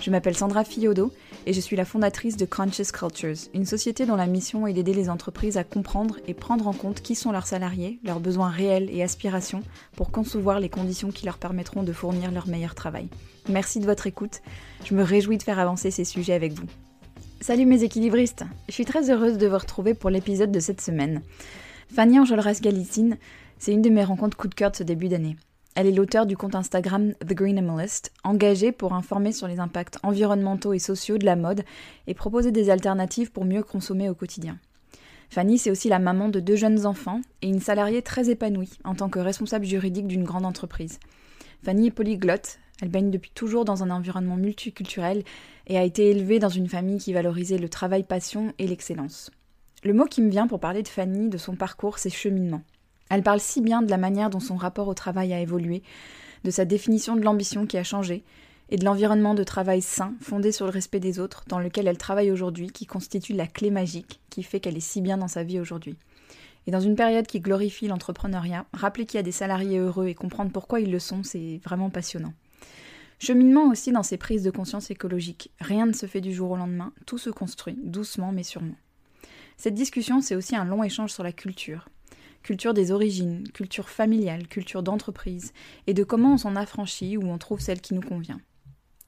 Je m'appelle Sandra Fiodo et je suis la fondatrice de Conscious Cultures, une société dont la mission est d'aider les entreprises à comprendre et prendre en compte qui sont leurs salariés, leurs besoins réels et aspirations pour concevoir les conditions qui leur permettront de fournir leur meilleur travail. Merci de votre écoute, je me réjouis de faire avancer ces sujets avec vous. Salut mes équilibristes, je suis très heureuse de vous retrouver pour l'épisode de cette semaine. Fanny Enjolras Galicine, c'est une de mes rencontres coup de cœur ce début d'année. Elle est l'auteur du compte Instagram The Greenamalist, engagée pour informer sur les impacts environnementaux et sociaux de la mode et proposer des alternatives pour mieux consommer au quotidien. Fanny, c'est aussi la maman de deux jeunes enfants et une salariée très épanouie en tant que responsable juridique d'une grande entreprise. Fanny est polyglotte, elle baigne depuis toujours dans un environnement multiculturel et a été élevée dans une famille qui valorisait le travail-passion et l'excellence. Le mot qui me vient pour parler de Fanny, de son parcours, c'est cheminement. Elle parle si bien de la manière dont son rapport au travail a évolué, de sa définition de l'ambition qui a changé, et de l'environnement de travail sain, fondé sur le respect des autres, dans lequel elle travaille aujourd'hui, qui constitue la clé magique qui fait qu'elle est si bien dans sa vie aujourd'hui. Et dans une période qui glorifie l'entrepreneuriat, rappeler qu'il y a des salariés heureux et comprendre pourquoi ils le sont, c'est vraiment passionnant. Cheminement aussi dans ses prises de conscience écologiques. Rien ne se fait du jour au lendemain, tout se construit, doucement mais sûrement. Cette discussion, c'est aussi un long échange sur la culture, culture des origines, culture familiale, culture d'entreprise, et de comment on s'en affranchit ou on trouve celle qui nous convient.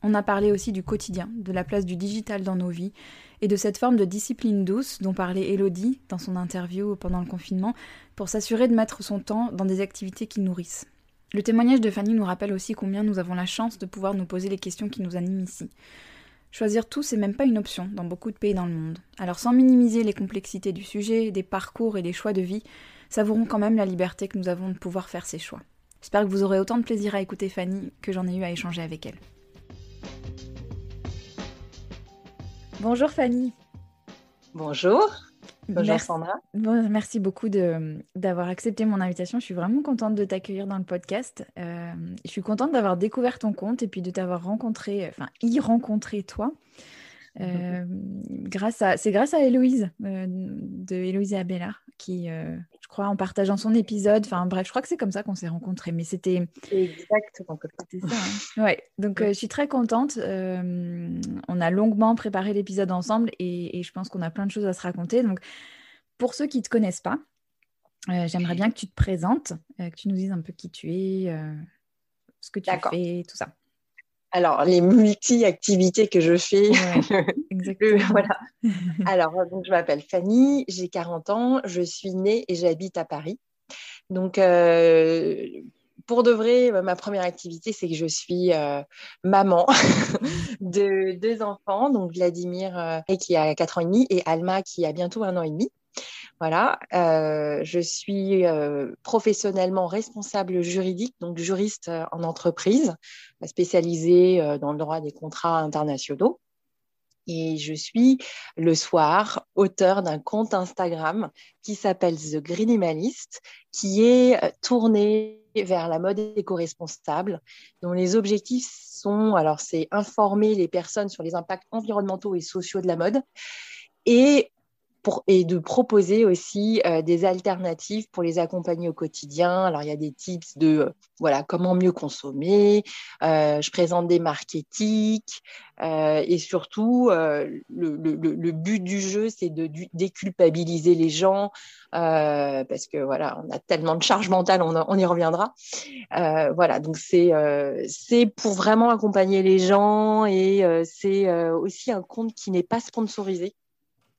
On a parlé aussi du quotidien, de la place du digital dans nos vies, et de cette forme de discipline douce dont parlait Elodie dans son interview pendant le confinement, pour s'assurer de mettre son temps dans des activités qui nourrissent. Le témoignage de Fanny nous rappelle aussi combien nous avons la chance de pouvoir nous poser les questions qui nous animent ici. Choisir tout, c'est même pas une option dans beaucoup de pays dans le monde. Alors sans minimiser les complexités du sujet, des parcours et des choix de vie, savourons quand même la liberté que nous avons de pouvoir faire ces choix. J'espère que vous aurez autant de plaisir à écouter Fanny que j'en ai eu à échanger avec elle. Bonjour Fanny. Bonjour. Bonjour merci, Sandra. merci beaucoup d'avoir accepté mon invitation. Je suis vraiment contente de t'accueillir dans le podcast. Euh, je suis contente d'avoir découvert ton compte et puis de t'avoir rencontré, enfin, y rencontré toi. Euh, grâce à, c'est grâce à Héloïse euh, de Héloïse Abélard qui, euh, je crois, en partageant son épisode, enfin bref, je crois que c'est comme ça qu'on s'est rencontrés, mais c'était exactement ça. Hein. Ouais, donc je suis très contente. on a longuement préparé l'épisode ensemble et, et, je pense qu'on a plein de choses à se raconter. Donc, pour ceux qui ne te connaissent pas, j'aimerais bien que tu te présentes, que tu nous dises un peu qui tu es, ce que tu fais, tout ça. Alors, les multi-activités que je fais. exactement. voilà. Alors, donc, je m'appelle Fanny, j'ai 40 ans, je suis née et j'habite à Paris. Donc, euh, pour de vrai, ma première activité, c'est que je suis euh, maman de deux enfants, donc Vladimir euh, qui a 4 ans et demi et Alma qui a bientôt un an et demi. Voilà, euh, je suis euh, professionnellement responsable juridique, donc juriste euh, en entreprise, spécialisée dans le droit des contrats internationaux. Et je suis le soir auteur d'un compte Instagram qui s'appelle The Greenemalist, qui est tourné vers la mode éco-responsable, dont les objectifs sont, alors c'est informer les personnes sur les impacts environnementaux et sociaux de la mode et et de proposer aussi euh, des alternatives pour les accompagner au quotidien. Alors, il y a des tips de euh, voilà comment mieux consommer. Euh, je présente des marques éthiques et surtout, le, but du jeu, c'est de déculpabiliser les gens parce que voilà, on a tellement de charge mentale, on, on y reviendra. voilà, donc c'est c'est pour vraiment accompagner les gens et c'est aussi un compte qui n'est pas sponsorisé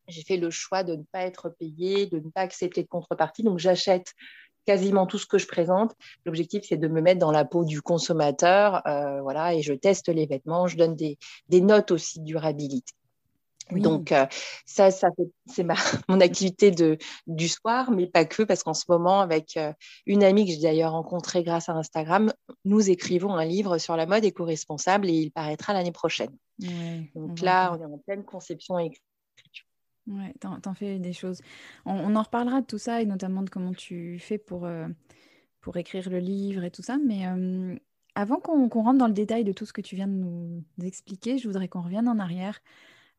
j'ai fait le choix de ne pas être payé, de ne pas accepter de contrepartie. Donc, j'achète quasiment tout ce que je présente. L'objectif, c'est de me mettre dans la peau du consommateur, euh, voilà, et je teste les vêtements, je donne des, des notes aussi de durabilité. Donc, ça, ça c'est ma, mon activité de, du soir, mais pas que, parce qu'en ce moment, avec une amie que j'ai d'ailleurs rencontrée grâce à Instagram, nous écrivons un livre sur la mode éco-responsable et il paraîtra l'année prochaine. Donc là, on est en pleine conception et écriture. Ouais, t'en, fais des choses. On, en reparlera de tout ça et notamment de comment tu fais pour, pour écrire le livre et tout ça. Mais avant qu'on, qu'on rentre dans le détail de tout ce que tu viens de nous expliquer, je voudrais qu'on revienne en arrière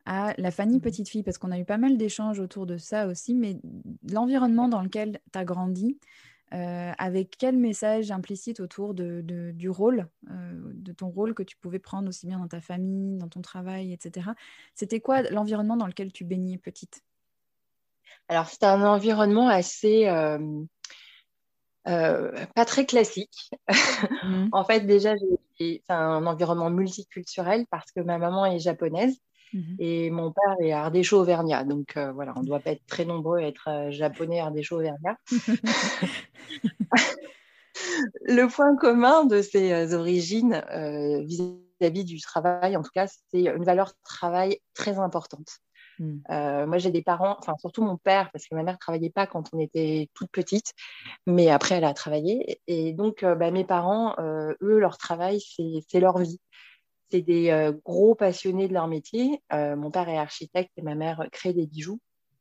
à la Fanny mmh petite fille, parce qu'on a eu pas mal d'échanges autour de ça aussi, mais l'environnement dans lequel tu as grandi, euh, avec quel message implicite autour de, du rôle, euh, de ton rôle que tu pouvais prendre aussi bien dans ta famille, dans ton travail, etc. C'était quoi l'environnement dans lequel tu baignais petite? Alors, c'était un environnement assez... Euh, pas très classique. Mmh. en fait, déjà, c'est un environnement multiculturel parce que ma maman est japonaise. Mhm. Et mon père est ardécho-auvergnat. Donc euh, voilà, on ne doit pas être très nombreux à être euh, japonais ardécho-auvergnat. le point commun de ces euh, origines vis-à-vis du travail, en tout cas, c'est une valeur travail très importante. Hmm. moi, j'ai des parents, enfin surtout mon père, parce que ma mère ne travaillait pas quand on était toute petite, mais après, elle a travaillé. Et donc, bah, mes parents, eux, leur travail, c'est leur vie c'est des euh, gros passionnés de leur métier. Euh, mon père est architecte et ma mère crée des bijoux.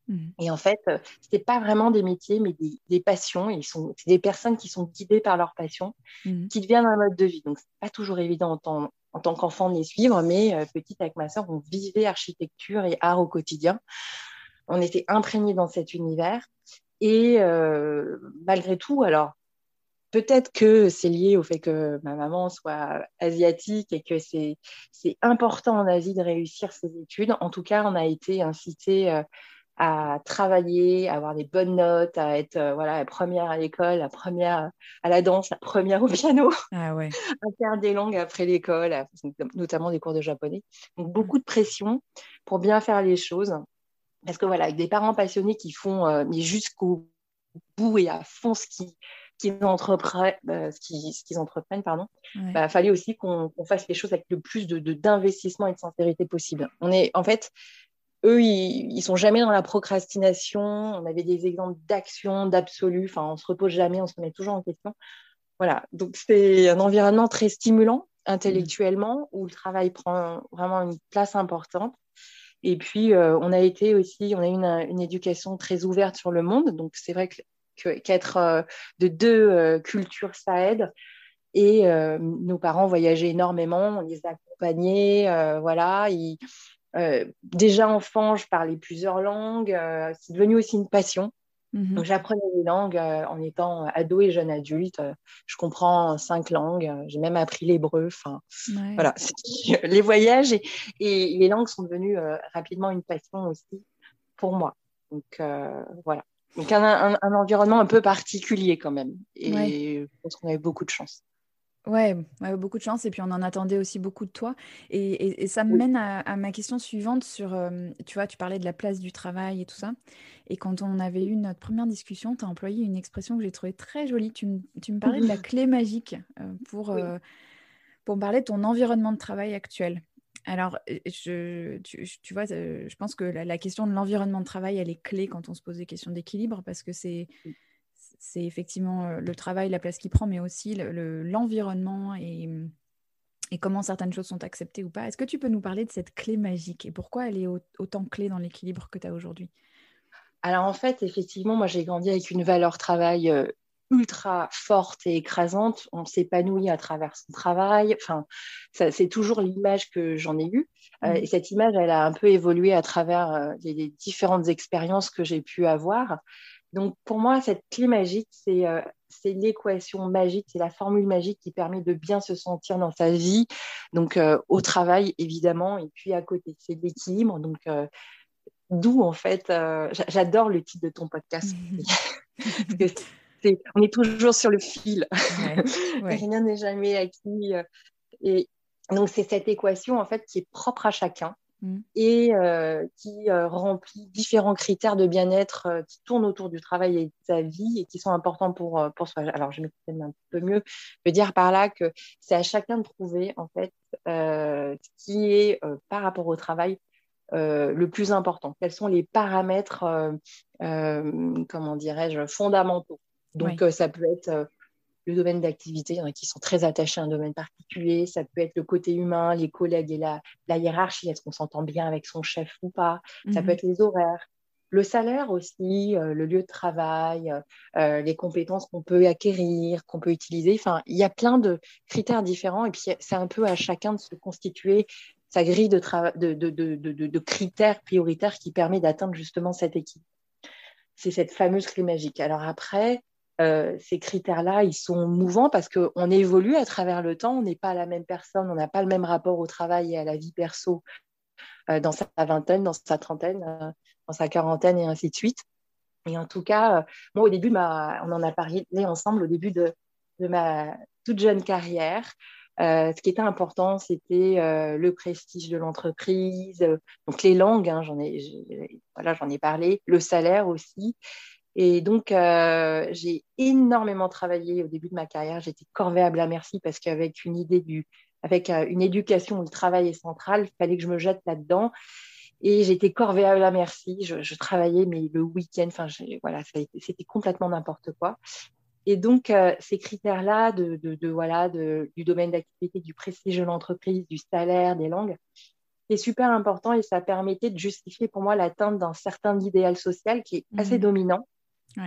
Mhm. Et en fait, euh, ce n'était pas vraiment des métiers, mais des, passions. Ils sont, c'est des personnes qui sont guidées par leur passion, mhm. qui deviennent un mode de vie. Donc, n'est pas toujours évident en tant, en tant qu'enfant de les suivre, mais petite avec ma sœur, on vivait architecture et art au quotidien. On était imprégnés dans cet univers. Et malgré tout, alors, peut-être que c'est lié au fait que ma maman soit asiatique et que c'est important en Asie de réussir ses études. En tout cas, on a été incité euh, à travailler, à avoir des bonnes notes, à être euh, voilà, la première à l'école, la première à la danse, la première au piano, ah ouais. à faire des langues après l'école, notamment des cours de japonais. Donc beaucoup de pression pour bien faire les choses. Parce que voilà, avec des parents passionnés qui font euh, mais jusqu'au bout et à fond ce qui qu'ils entreprennent, euh, ce qu'ils entreprennent, pardon, il bah, fallait aussi qu'on fasse les choses avec le plus de d'investissement et de sincérité possible. On est, en fait, eux, ils, ils sont jamais dans la procrastination. On avait des exemples d'action, d'absolu. Enfin, on se repose jamais, on se met toujours en question. Voilà. Donc, c'est un environnement très stimulant intellectuellement où le travail prend vraiment une place importante. Et puis, euh, on a été aussi, on a eu une, une, éducation très ouverte sur le monde. Donc, c'est vrai que qu'être euh, de deux euh, cultures, ça aide. Et euh, nos parents voyageaient énormément, on les accompagnait, voilà. déjà enfant, je parlais plusieurs langues. c'est devenu aussi une passion. Mhm. Donc, j'apprenais les langues en étant ado et jeune adulte. je comprends cinq langues. J'ai même appris l'hébreu. Enfin, voilà. Les voyages et, et, les langues sont devenues rapidement une passion aussi pour moi. Donc, voilà. Donc un, environnement un peu particulier quand même. Et je pense qu'on avait beaucoup de chance. Ouais, beaucoup de chance. Et puis on en attendait aussi beaucoup de toi. Et, ça me mène à, ma question suivante sur, euh, tu vois, tu parlais de la place du travail et tout ça. Et quand on avait eu notre première discussion, tu as employé une expression que j'ai trouvée très jolie. Tu, me parlais de la clé magique euh, pour, euh, pour me parler de ton environnement de travail actuel. Alors, je, tu, vois, je pense que la, question de l'environnement de travail, elle est clé quand on se pose des questions d'équilibre parce que c'est, c'est effectivement le travail, la place qu'il prend, mais aussi l'environnement et, et, comment certaines choses sont acceptées ou pas. Est-ce que tu peux nous parler de cette clé magique et pourquoi elle est autant clé dans l'équilibre que tu as aujourd'hui? Alors en fait, effectivement, moi j'ai grandi avec une valeur travail ultra forte et écrasante, on s'épanouit à travers son travail. Enfin, c'est toujours l'image que j'en ai eue. Euh, mmh. et cette image, elle a un peu évolué à travers euh, les, différentes expériences que j'ai pu avoir. Donc, pour moi, cette clé magique, c'est euh, l'équation magique, c'est la formule magique qui permet de bien se sentir dans sa vie, donc au travail, évidemment, et puis à côté. C'est l'équilibre. Donc, d'où, en fait, j'adore le titre de ton podcast. Parce que on est toujours sur le fil. Rien n'est jamais acquis. Euh, et donc, c'est cette équation, en fait, qui est propre à chacun mm. et euh, qui euh, remplit différents critères de bien-être qui tournent autour du travail et de sa vie et qui sont importants pour, pour soi. Alors, je m'exprime un peu mieux. Je veux dire par là que c'est à chacun de trouver, en fait, ce qui est, par rapport au travail, le plus important Quels sont les paramètres, comment dirais-je, fondamentaux? Donc, ça peut être le domaine d'activité. Il y en a qui sont très attachés à un domaine particulier. Ça peut être le côté humain, les collègues et la, hiérarchie. Est-ce qu'on s'entend bien avec son chef ou pas Ça peut mhm. être les horaires. Le salaire aussi, euh, le lieu de travail, euh, euh, les compétences qu'on peut acquérir, qu'on peut utiliser. Enfin, il y a plein de critères différents et puis c'est un peu à chacun de se constituer sa grille de, de, de, de critères prioritaires qui permet d'atteindre justement cette équipe. C'est cette fameuse clé magique. Alors après, euh, ces critères-là, ils sont mouvants parce qu'on évolue à travers le temps, on n'est pas la même personne, on n'a pas le même rapport au travail et à la vie perso euh, dans sa vingtaine, dans sa trentaine, euh, dans sa quarantaine et ainsi de suite. Et en tout cas, moi, au début, on en a parlé ensemble au début de, ma toute jeune carrière. ce qui était important, c'était le prestige de l'entreprise, donc les langues, hein, j'en voilà, j'en ai parlé, le salaire aussi, et donc, euh, j'ai énormément travaillé au début de ma carrière. J'étais corvéable à merci parce qu'avec une idée du, avec euh, une éducation où le travail est central, il fallait que je me jette là-dedans. Et j'étais corvéable à merci. Je, travaillais, mais le week-end, enfin, voilà, c'était complètement n'importe quoi. Et donc, euh, ces critères-là de, de, de, voilà, de, du domaine d'activité, du prestige de l'entreprise, du salaire, des langues, c'est super important et ça permettait de justifier pour moi l'atteinte d'un certain idéal social qui est assez mmh. dominant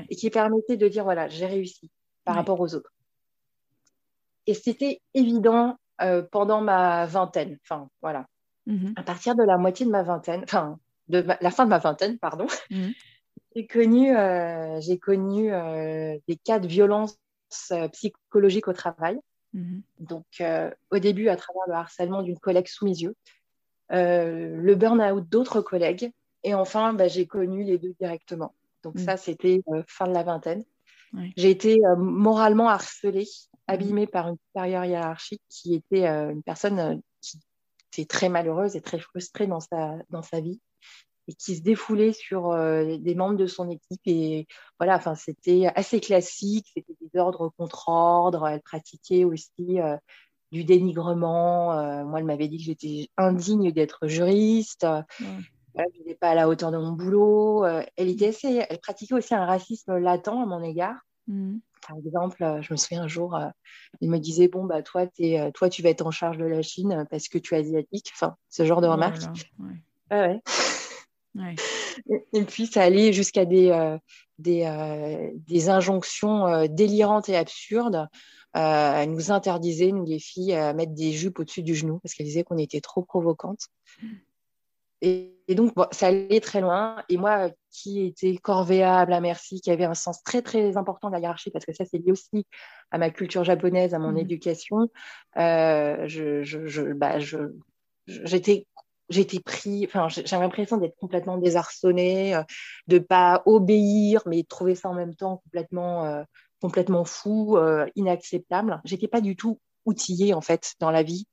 et qui permettait de dire voilà, j'ai réussi par rapport aux autres. Et c'était évident euh, pendant ma vingtaine, enfin voilà, mm-hmm. à partir de la moitié de ma vingtaine, enfin de la fin de ma vingtaine, pardon, mm-hmm. j'ai connu, euh, j'ai connu euh, des cas de violence psychologique au travail. Mm-hmm. Donc au début à travers le harcèlement d'une collègue sous mes yeux, le burn-out d'autres collègues, et enfin bah, j'ai connu les deux directement. Donc mm. ça, c'était euh, fin de la vingtaine. J'ai été euh, moralement harcelée, abîmée par une supérieure hiérarchique qui était euh, une personne qui était très malheureuse et très frustrée dans sa, dans sa vie et qui se défoulait sur des membres de son équipe. Et voilà, enfin, c'était assez classique, c'était des ordres contre ordres. Elle pratiquait aussi du dénigrement. moi, elle m'avait dit que j'étais indigne d'être juriste je n'étais pas à la hauteur de mon boulot. Euh, elle, était elle pratiquait aussi un racisme latent à mon égard. Mmh. Par exemple, euh, je me souviens un jour, euh, il me disait Bon, bah, toi, es, toi, tu vas être en charge de la Chine parce que tu es asiatique. Enfin, ce genre de remarques. ouais. Et, puis, ça allait jusqu'à des, des, des, injonctions délirantes et absurdes. elle nous interdisait, nous les filles, à mettre des jupes au-dessus du genou parce qu'elle disait qu'on était trop provocantes. Et, donc, ça allait très loin. Et moi, qui était corvéable à merci, qui avait un sens très, très important de la hiérarchie, parce que ça, c'est lié aussi à ma culture japonaise, à mon mmh. éducation, euh, je, je, bah, j'étais j'étais pris, enfin, j'avais l'impression d'être complètement désarçonnée, euh, de pas obéir, mais de trouver ça en même temps complètement, euh, complètement fou, inacceptable. J'étais pas du tout outillée, en fait, dans la vie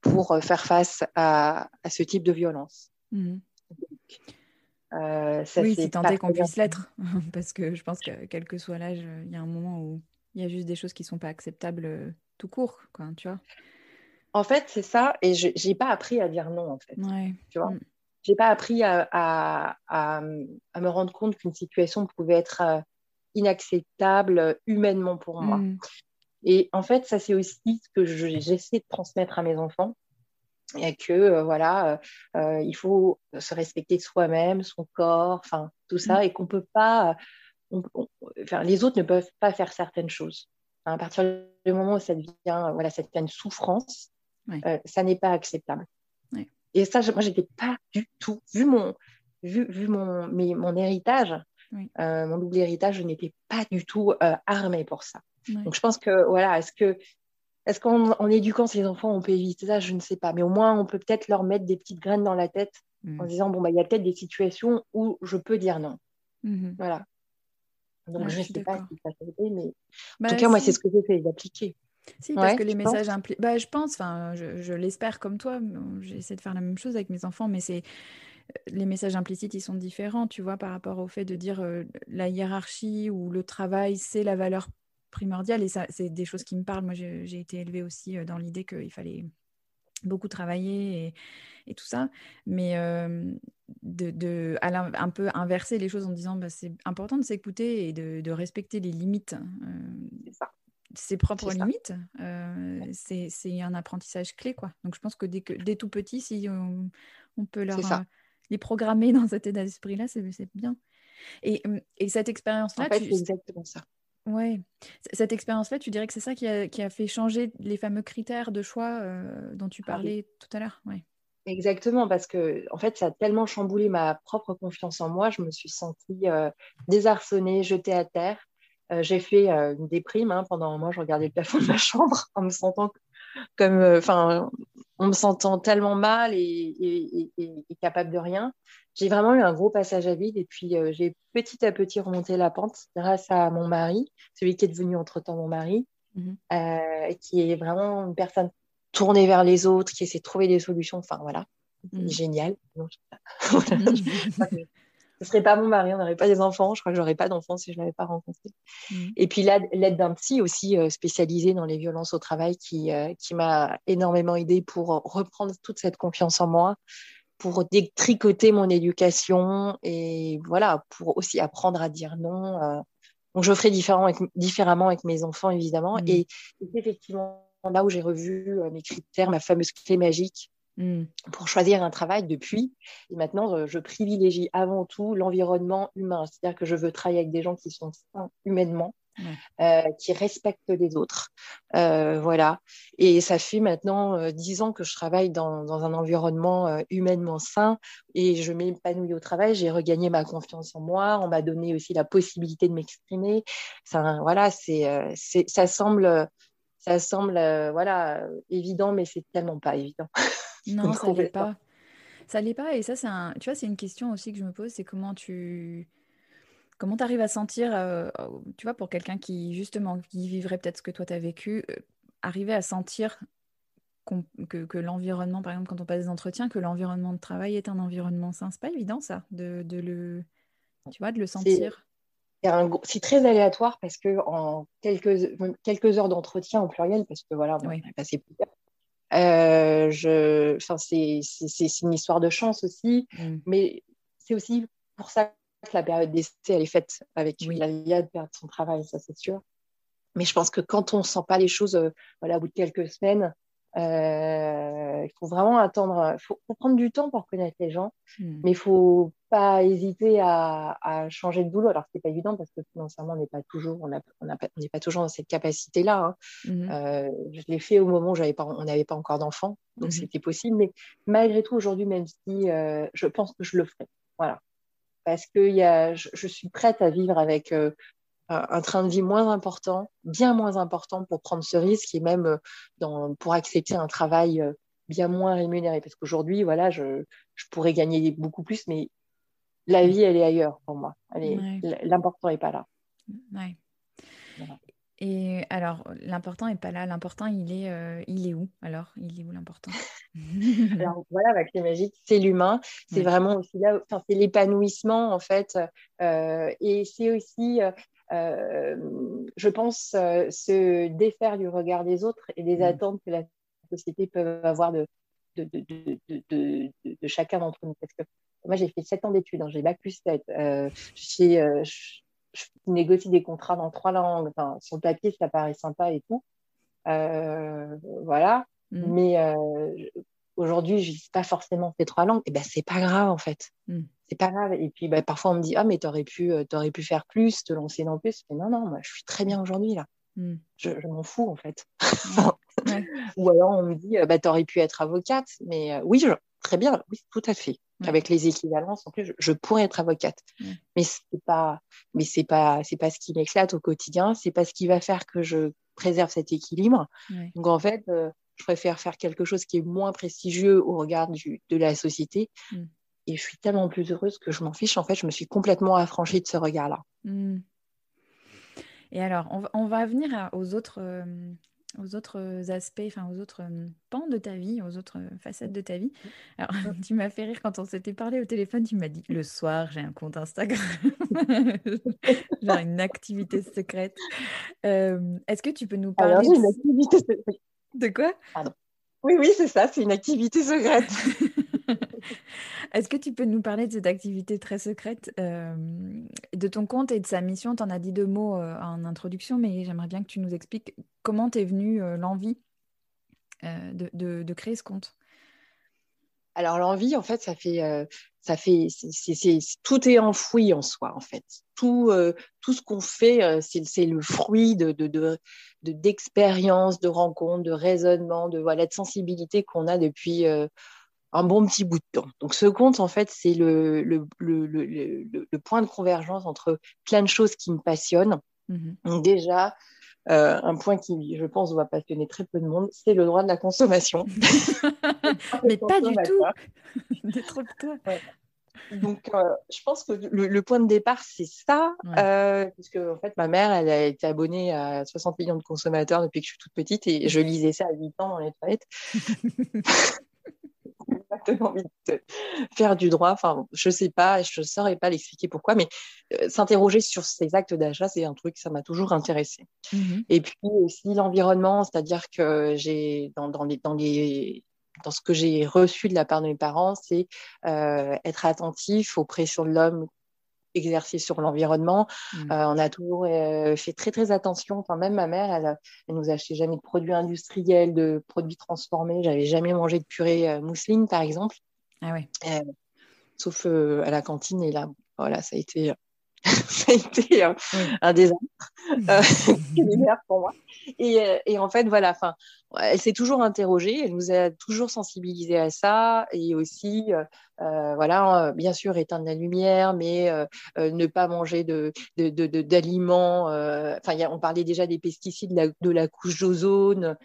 pour faire face à, à ce type de violence. Mhm. Euh, oui, c'est tenté qu'on puisse l'être, parce que je pense que quel que soit l'âge, il y a un moment où il y a juste des choses qui sont pas acceptables euh, tout court, quoi, tu vois. En fait, c'est ça, et je n'ai pas appris à dire non, en fait. Tu vois, mm. j'ai pas appris à, à, à, me rendre compte qu'une situation pouvait être euh, inacceptable humainement pour moi. Mm. Et en fait, ça c'est aussi ce que j'essaie de transmettre à mes enfants, et que euh, voilà, euh, euh, il faut se respecter soi-même, son corps, enfin tout ça, mmh. et qu'on peut pas, enfin, les autres ne peuvent pas faire certaines choses. À partir du moment où ça devient, voilà, ça devient une souffrance, ça n'est pas acceptable. Et ça, moi, j'étais pas du tout, vu mon, vu, vu mon, mon héritage, mon double héritage, je n'étais pas du tout armée pour ça. Donc, je pense que, voilà, est-ce que est-ce qu'en éduquant ses enfants, on peut éviter ça? Je ne sais pas. Mais au moins, on peut peut-être leur mettre des petites graines dans la tête en mm. disant bon, bah, il y a peut-être des situations où je peux dire non. Mm-hmm. Voilà. Donc, je ne sais pas si ça fait, mais en bah, tout cas, moi, c'est ce que j'ai fait, d'appliquer. Si, parce que les messages impliquent. Bah, je pense, enfin, je, l'espère comme toi. J'essaie de faire la même chose avec mes enfants, mais c'est les messages implicites, ils sont différents, tu vois, par rapport au fait de dire euh, la hiérarchie ou le travail, c'est la valeur primordial et ça c'est des choses qui me parlent moi j'ai été élevée aussi euh, dans l'idée qu'il fallait beaucoup travaillé et, tout ça. Mais de, de un peu inverser les choses en disant bah, c'est important de s'écouter et de, respecter les limites. Ses propres limites, c'est un apprentissage clé. quoi. Donc je pense que dès, que, dès tout petit, si on, peut leur, les programmer dans cet état d'esprit-là, c'est bien. Et, et cette expérience-là, en fait, c'est exactement ça. Ouais. Cette expérience-là, tu dirais que c'est ça qui a, qui a, fait changer les fameux critères de choix euh, dont tu ah parlais tout à l'heure? Ouais. Exactement, parce que en fait, ça a tellement chamboulé ma propre confiance en moi, je me suis sentie euh, désarçonnée, jetée à terre. Euh, j'ai fait une déprime hein, pendant un mois, je regardais le plafond de ma chambre en me sentant comme, enfin, on me sentant tellement mal et, capable de rien. J'ai vraiment eu un gros passage à vide et puis euh, j'ai petit à petit remonté la pente grâce à mon mari, celui qui est devenu entre-temps mon mari, mhm. euh, qui est vraiment une personne tournée vers les autres, qui essaie de trouver des solutions. Enfin voilà, mhm. génial. ce serait pas mon mari, on n'aurait pas des enfants. Je crois que j'aurais pas d'enfants si je l'avais pas rencontré. Mm. Et puis l'aide d'un psy aussi euh, spécialisé dans les violences au travail qui, euh, qui m'a énormément aidé pour reprendre toute cette confiance en moi, pour détricoter mon éducation et voilà, pour aussi apprendre à dire non. Euh. Donc je ferai différent avec, différemment avec mes enfants évidemment. Mm. Et, et effectivement là où j'ai revu mes critères, ma fameuse clé magique Mmh. pour choisir un travail depuis. Et maintenant, euh, je privilégie avant tout l'environnement humain. C'est-à-dire que je veux travailler avec des gens qui sont sains humainement, euh, qui respectent les autres. Euh, voilà. Et ça fait maintenant dix ans que je travaille dans, dans un environnement humainement sain et je m'épanouis au travail. J'ai regagné ma confiance en moi. On m'a donné aussi la possibilité de m'exprimer. Voilà, c'est, ça semble, ça semble, voilà, évident, mais c'est tellement pas évident. Non, ça l'est pas. Ça l'est pas. Et ça, c'est un... tu vois, c'est une question aussi que je me pose, c'est comment tu comment tu arrives à sentir, euh, tu vois, pour quelqu'un qui justement qui vivrait peut-être ce que toi tu as vécu, euh, arriver à sentir que, que l'environnement, par exemple, quand on passe des entretiens, que l'environnement de travail est un environnement sain? C'est pas évident ça, de, de, le, tu vois, de le sentir. C'est très aléatoire parce que en quelques, quelques heures d'entretien au pluriel, parce que voilà, on a passé plusieurs euh, je, enfin, c'est, c'est, une histoire de chance aussi, mm. mais c'est aussi pour ça que la période d'essai, elle est faite avec oui. la de perdre son travail, ça c'est sûr. Mais je pense que quand on sent pas les choses, euh, voilà, au bout de quelques semaines, euh, il faut vraiment attendre, il faut, prendre du temps pour connaître les gens, hmm. mais il faut pas hésiter à, à, changer de boulot. Alors c'est pas évident parce que financièrement on n'est pas toujours, on n'est on pas toujours dans cette capacité-là. Hein. Hmm. Euh, je l'ai fait au moment où j'avais pas, on n'avait pas encore d'enfants, donc hmm. c'était possible. Mais malgré tout aujourd'hui, même si euh, je pense que je le ferai, voilà, parce que y a, je, je, suis prête à vivre avec un train de vie moins important, bien moins important pour prendre ce risque et même euh, dans, pour accepter un travail euh, bien moins rémunéré. Parce qu'aujourd'hui, voilà, je, je, pourrais gagner beaucoup plus, mais la vie, elle est ailleurs pour moi. L'important n'est pas là. Ouais. Et alors, l'important n'est pas là. L'important, il est, euh, il est où? Alors, il est où l'important? Alors voilà, la clé magique, c'est l'humain. C'est vraiment aussi là, c'est l'épanouissement en fait. et c'est aussi je pense, euh, se défaire du regard des autres et des mm. attentes que la société peut avoir de, de, de, de, de chacun d'entre nous. Parce que moi, j'ai fait 7 ans d'études, hein, j'ai bac plus 7. Euh, je, je, négocie des contrats dans trois langues. Enfin, sur le papier, ça paraît sympa et tout. Euh, voilà. Mm. Mais aujourd'hui, je vis pas forcément ces trois langues. Et ben, c'est pas grave, en fait. Mm c'est pas grave. Et puis bah, parfois on me dit ah mais t'aurais pu euh, aurais pu faire plus, te lancer dans plus. Mais non non, moi je suis très bien aujourd'hui là. Hmm. Je, m'en fous en fait. Ou alors on me dit euh, bah t'aurais pu être avocate, mais euh, oui je, très bien, oui tout à fait. Avec les équivalences en plus, je, pourrais être avocate. Mais c'est pas mais c'est pas c'est pas ce qui m'éclate au quotidien. C'est pas ce qui va faire que je préserve cet équilibre. Donc en fait je préfère faire quelque chose qui est moins prestigieux au regard du, de la société, hmm et je suis tellement plus heureuse que je m'en fiche. En fait, je me suis complètement affranchie de ce regard-là. Hmm. Et alors, on va, venir aux autres, euh, aux autres aspects, enfin aux autres euh, pans de ta vie, aux autres facettes de ta vie. Alors, tu m'as fait rire quand on s'était parlé au téléphone. Tu m'as dit le soir, j'ai un compte Instagram, genre une activité secrète. Euh, est-ce que tu peux nous parler alors, de... une activité secrète. De quoi? Pardon. Oui, oui, c'est ça, c'est une activité secrète. Est-ce que tu peux nous parler de cette activité très secrète, euh, de ton compte et de sa mission? Tu en as dit deux mots euh, en introduction, mais j'aimerais bien que tu nous expliques comment t'es venue euh, l'envie de, créer ce compte. Alors l'envie, en fait, ça fait, ça fait, tout est enfoui en soi, en fait. Tout, ce qu'on fait, c'est, le fruit de, de, de, de- d'expériences, de rencontres, de raisonnements, de voilà, de sensibilité qu'on a depuis un bon petit bout de temps. Donc ce compte, en fait, c'est le, le, le, le, le- le point de convergence entre plein de choses qui me passionnent. Mhm. Donc déjà, euh, un point qui, je pense, va passionner très peu de monde, c'est le droit de la consommation. Mais pas du tout. Donc, euh, je pense que le, le point de départ, c'est ça. Ouais. Euh, puisque, en fait, ma mère, elle a été abonnée à 60 millions de consommateurs depuis que je suis toute petite et je lisais ça à 8 ans dans les toilettes. Envie de faire du droit. Enfin, je sais pas, je ne saurais pas l'expliquer pourquoi, mais euh, s'interroger sur ces actes d'achat, c'est un truc, ça m'a toujours intéressé. Mhm. Et puis aussi l'environnement, c'est-à-dire que j'ai dans, dans les, dans les dans ce que j'ai reçu de la part de mes parents, c'est euh, être attentif aux pressions de l'homme exercées sur l'environnement. Mhm. Euh, on a toujours euh, fait très très attention. Enfin même ma mère, elle, elle nous achetait jamais de produits industriels, de produits transformés. J'avais jamais mangé de purée euh, mousseline par exemple, Ah. Euh, sauf à la cantine. Et là, voilà, ça a été ça a été euh, Oui. un désastre euh, pour moi. Et, euh, et en fait, voilà, enfin, elle s'est toujours interrogée, elle nous a toujours sensibilisés à ça, et aussi, euh, euh, voilà, bien sûr, éteindre la lumière, mais ne pas manger de d'aliments. Enfin, on parlait déjà des pesticides, de la, de la couche d'ozone.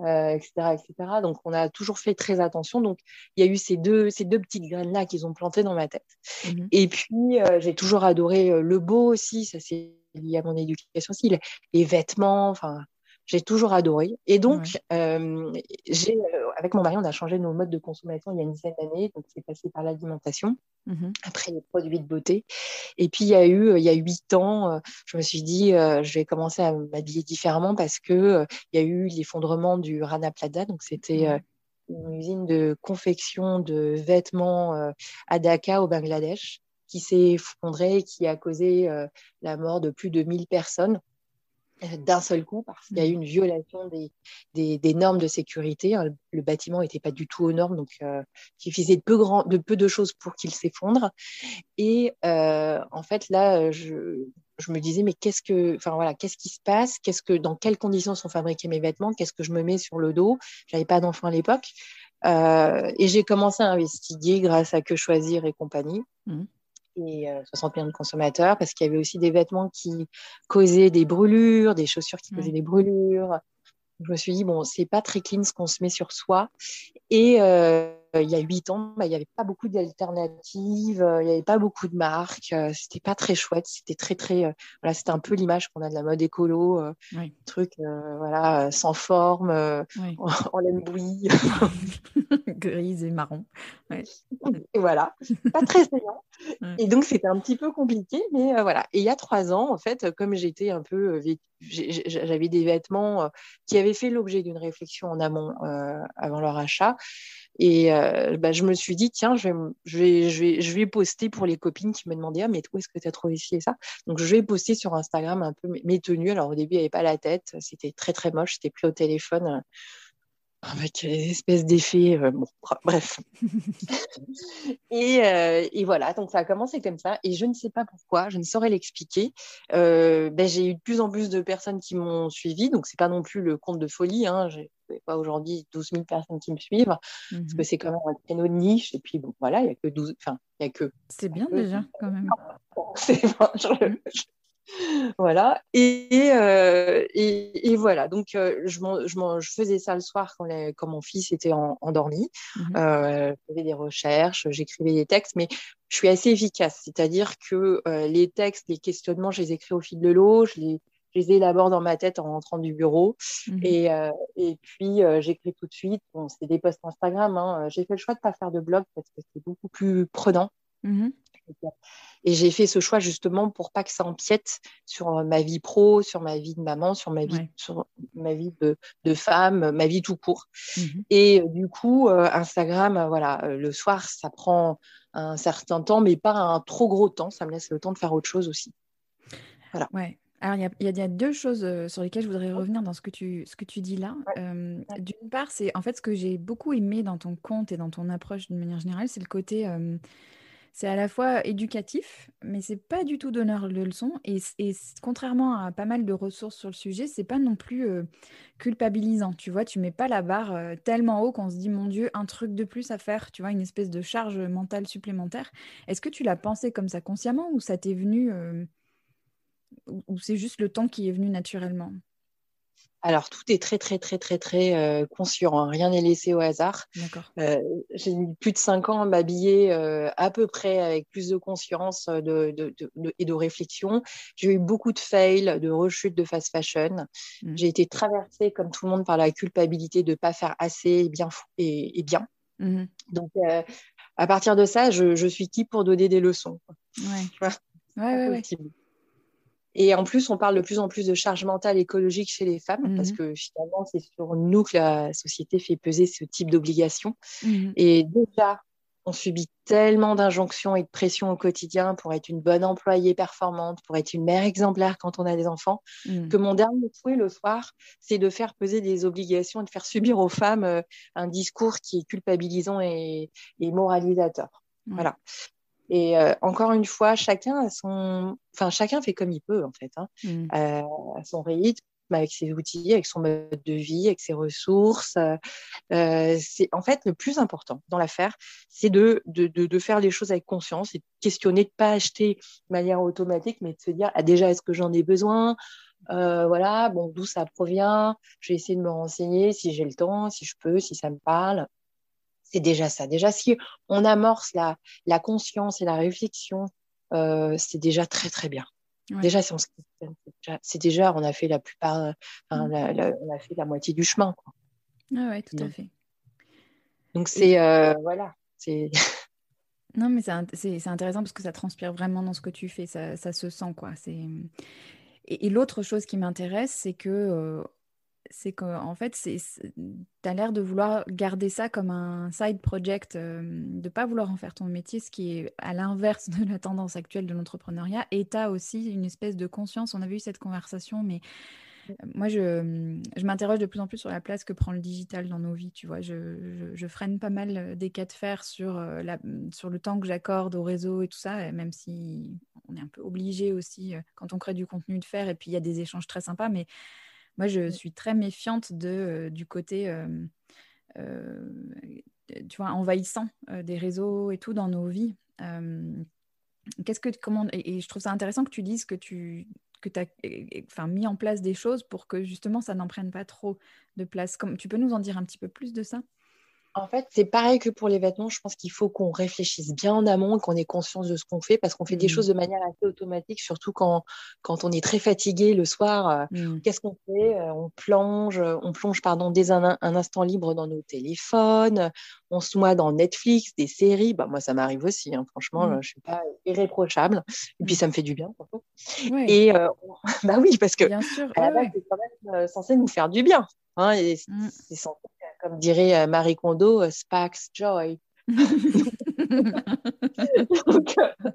Euh, etc., etc. Donc, on a toujours fait très attention. Donc, il y a eu ces deux, ces deux petites graines-là qu'ils ont plantées dans ma tête. Mhm. Et puis, euh, j'ai toujours adoré euh, le beau aussi. Ça, c'est lié à mon éducation aussi. Les, les vêtements, enfin, j'ai toujours adoré. Et donc, euh, j'ai, euh, avec mon mari, on a changé nos modes de consommation il y a une dizaine d'années. Donc, c'est passé par l'alimentation, Mhm. après les produits de beauté. Et puis, il y a eu, il y a huit ans, euh, je me suis dit, je vais commencer à m'habiller différemment parce que il y a eu l'effondrement du Rana Plaza. Donc, c'était une usine de confection de vêtements à Dhaka au Bangladesh qui s'est effondrée et qui a causé euh, la mort de plus de 1000 personnes d'un seul coup parce qu'il y a eu une violation des, des, des normes de sécurité. hein. Le bâtiment n'était pas du tout aux normes, donc euh, il suffisait de peu, grand, de peu de choses pour qu'il s'effondre. Et euh, en fait, là, je, je me disais, mais qu'est-ce que, enfin voilà, qu'est-ce qui se passe? Qu'est-ce que, dans quelles conditions sont fabriqués mes vêtements? Qu'est-ce que je me mets sur le dos? J'avais pas d'enfant à l'époque. Euh, et j'ai commencé à investiguer grâce à Que Choisir et compagnie. Mhm. Et euh, 60 millions de consommateurs, parce qu'il y avait aussi des vêtements qui causaient des brûlures, des chaussures qui causaient des brûlures. Je me suis dit, bon, c'est pas très clean ce qu'on se met sur soi. Et euh, il y a huit ans, bah, il n'y avait pas beaucoup d'alternatives, euh, il n'y avait pas beaucoup de marques, euh, c'était pas très chouette, c'était très, très. euh, voilà, c'était un peu l'image qu'on a de la mode écolo, euh, Oui. truc euh, voilà, euh, sans forme, euh, Oui. en, en laine bouillie. Grise et marron. Ouais. Et voilà, pas très saillant. Ouais. Et donc, c'était un petit peu compliqué, mais euh, voilà. Et il y a trois ans, en fait, euh, comme j'étais un peu, j'avais des vêtements euh, qui avaient fait l'objet d'une réflexion en amont euh, avant leur achat. Et euh, bah, je me suis dit, tiens, je vais, je vais, je vais, je vais poster pour les copines qui me demandaient, ah, mais où est-ce que tu as trouvé ci et ça? Donc, je vais poster sur Instagram un peu mes tenues. Alors, au début, il n'y avait pas la tête. C'était très, très moche. C'était pris au téléphone. Avec des espèces d'effets, euh, bon, bref. et, euh, et voilà, donc ça a commencé comme ça. Et je ne sais pas pourquoi, je ne saurais l'expliquer. Euh, ben, j'ai eu de plus en plus de personnes qui m'ont suivi, donc c'est pas non plus le compte de folie. Hein. J'ai pas aujourd'hui 12 000 personnes qui me suivent, parce Mhm. que c'est quand même un créneau de niche. Et puis bon, voilà, il y a que 12, enfin, il y a que C'est bien déjà, quand même. c'est bon, je- je- Voilà. Et, euh, et, et voilà. Donc, euh, je, je, faisais ça le soir quand, les- quand mon fils était en- endormi. Euh, je faisais des recherches, j'écrivais des textes, mais je suis assez efficace. C'est-à-dire que les textes, les questionnements, je les écris au fil de l'eau, je les, je les élabore dans ma tête en rentrant du bureau. Mhm. Et, euh, et puis, euh, j'écris tout de suite. Bon, c'est des posts Instagram. Hein. J'ai fait le choix de pas faire de blog parce que c'est beaucoup plus prenant. Mhm. Et j'ai fait ce choix justement pour pas que ça empiète sur ma vie pro, sur ma vie de maman, sur ma vie, sur ma vie de, de, femme, ma vie tout court. Mmh et du coup, Instagram, voilà, le soir, ça prend un certain temps, mais pas un trop gros temps. Ça me laisse le temps de faire autre chose aussi. Voilà. Ouais. Alors, il y, a deux choses sur lesquelles je voudrais revenir dans ce que tu, ce que tu dis là. D'une part, c'est en fait ce que j'ai beaucoup aimé dans ton compte et dans ton approche d'une manière générale, c'est le côté c'est à la fois éducatif, mais c'est pas du tout donneur de leçons. Et, contrairement à pas mal de ressources sur le sujet, c'est pas non plus euh, culpabilisant. Tu vois, tu mets pas la barre euh, tellement haut qu'on se dit mon Dieu, un truc de plus à faire. Tu vois, une espèce de charge mentale supplémentaire. Est-ce que tu l'as pensé comme ça consciemment ou ça t'est venu euh, ou c'est juste le temps qui est venu naturellement? Alors, tout est très, très, très, très, très euh, conscient. Hein. Rien n'est laissé au hasard. Euh, j'ai mis plus de cinq ans à m'habiller euh, à peu près avec plus de conscience de, et de réflexion. J'ai eu beaucoup de fails, de rechutes de fast fashion. Mmh. J'ai été traversée, comme tout le monde, par la culpabilité de ne pas faire assez bien et, bien. Mmh. Donc, à partir de ça, je, suis qui pour donner des leçons Ouais. ouais, ouais, et en plus, on parle de plus en plus de charge mentale écologique chez les femmes, parce mhm. que finalement, c'est sur nous que la société fait peser ce type d'obligation. Mhm. Et déjà, on subit tellement d'injonctions et de pressions au quotidien pour être une bonne employée performante, pour être une mère exemplaire quand on a des enfants, mhm. que mon dernier souhait le soir, c'est de faire peser des obligations et de faire subir aux femmes euh, un discours qui est culpabilisant et, moralisateur. Voilà. Et euh, encore une fois, chacun a son, enfin chacun fait comme il peut en fait, hein. Mmh. Euh, à son rythme, avec ses outils, avec son mode de vie, avec ses ressources. Euh, c'est en fait le plus important dans l'affaire, c'est de, de, de, faire les choses avec conscience et de questionner, de pas acheter de manière automatique, mais de se dire ah, déjà est-ce que j'en ai besoin? Voilà, bon, d'où ça provient? Je vais essayer de me renseigner si j'ai le temps, si je peux, si ça me parle c'est déjà ça. Déjà, si on amorce la, la conscience et la réflexion, euh, c'est déjà très très bien. Déjà, si on c'est déjà, on a fait la plupart, enfin, mm. on a fait la moitié du chemin. Quoi. Ah ouais, tout à fait. Donc c'est euh, voilà, c'est. Non, mais c'est intéressant parce que ça transpire vraiment dans ce que tu fais, ça, ça se sent quoi. C'est et, l'autre chose qui m'intéresse, c'est que euh, c'est qu'en fait, tu as l'air de vouloir garder ça comme un side project, euh, de pas vouloir en faire ton métier, ce qui est à l'inverse de la tendance actuelle de l'entrepreneuriat. Et tu as aussi une espèce de conscience, on avait eu cette conversation, mais euh, moi, je, je m'interroge de plus en plus sur la place que prend le digital dans nos vies. Tu vois, je, je, freine pas mal euh, des cas de fer sur, la, sur le temps que j'accorde au réseau et tout ça, même si on est un peu obligé aussi, quand on crée du contenu, de faire. Et puis, il y a des échanges très sympas, mais moi, je suis très méfiante de, euh, du côté, euh, tu vois, envahissant des réseaux et tout dans nos vies. Qu'est-ce que comment et, je trouve ça intéressant que tu dises que tu que as enfin, mis en place des choses pour que justement ça n'en prenne pas trop de place. Comme, tu peux nous en dire un petit peu plus de ça? En fait, c'est pareil que pour les vêtements. Je pense qu'il faut qu'on réfléchisse bien en amont et qu'on ait conscience de ce qu'on fait parce qu'on fait des mmh. choses de manière assez automatique, surtout quand, quand on est très fatigué le soir. Euh, mmh. Qu'est-ce qu'on fait euh, On plonge, on plonge pardon, dès un, instant libre dans nos téléphones, on se noie dans Netflix, des séries. Bah, moi, ça m'arrive aussi. Hein. Franchement, mmh. je suis pas irréprochable. Et puis, ça me fait du bien. Et euh, bah oui, parce que bien sûr, à la c'est quand même censé nous faire du bien. Hein, et c'est censé comme dirait euh, Marie Kondo, euh, Sparks Joy. Donc, euh,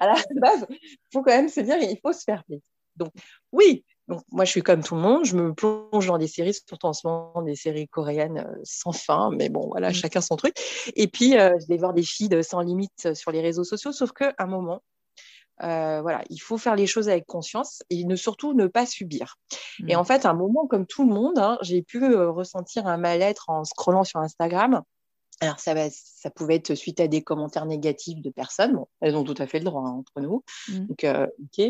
à la base, il faut quand même se dire, il faut se faire plaisir. Donc, oui, donc moi je suis comme tout le monde, je me plonge dans des séries, surtout en ce moment des séries coréennes sans fin, mais bon voilà, mm. chacun son truc. Et puis je vais voir des filles sans limite sur les réseaux sociaux, sauf qu'à un moment, euh, voilà, il faut faire les choses avec conscience et ne surtout ne pas subir. Et mmh. en fait, à un moment, comme tout le monde, hein, j'ai pu euh, ressentir un mal-être en scrollant sur Instagram. Alors, ça, va, ça pouvait être suite à des commentaires négatifs de personnes. Bon, elles ont tout à fait le droit hein, entre nous. Mmh. Donc, euh, ok,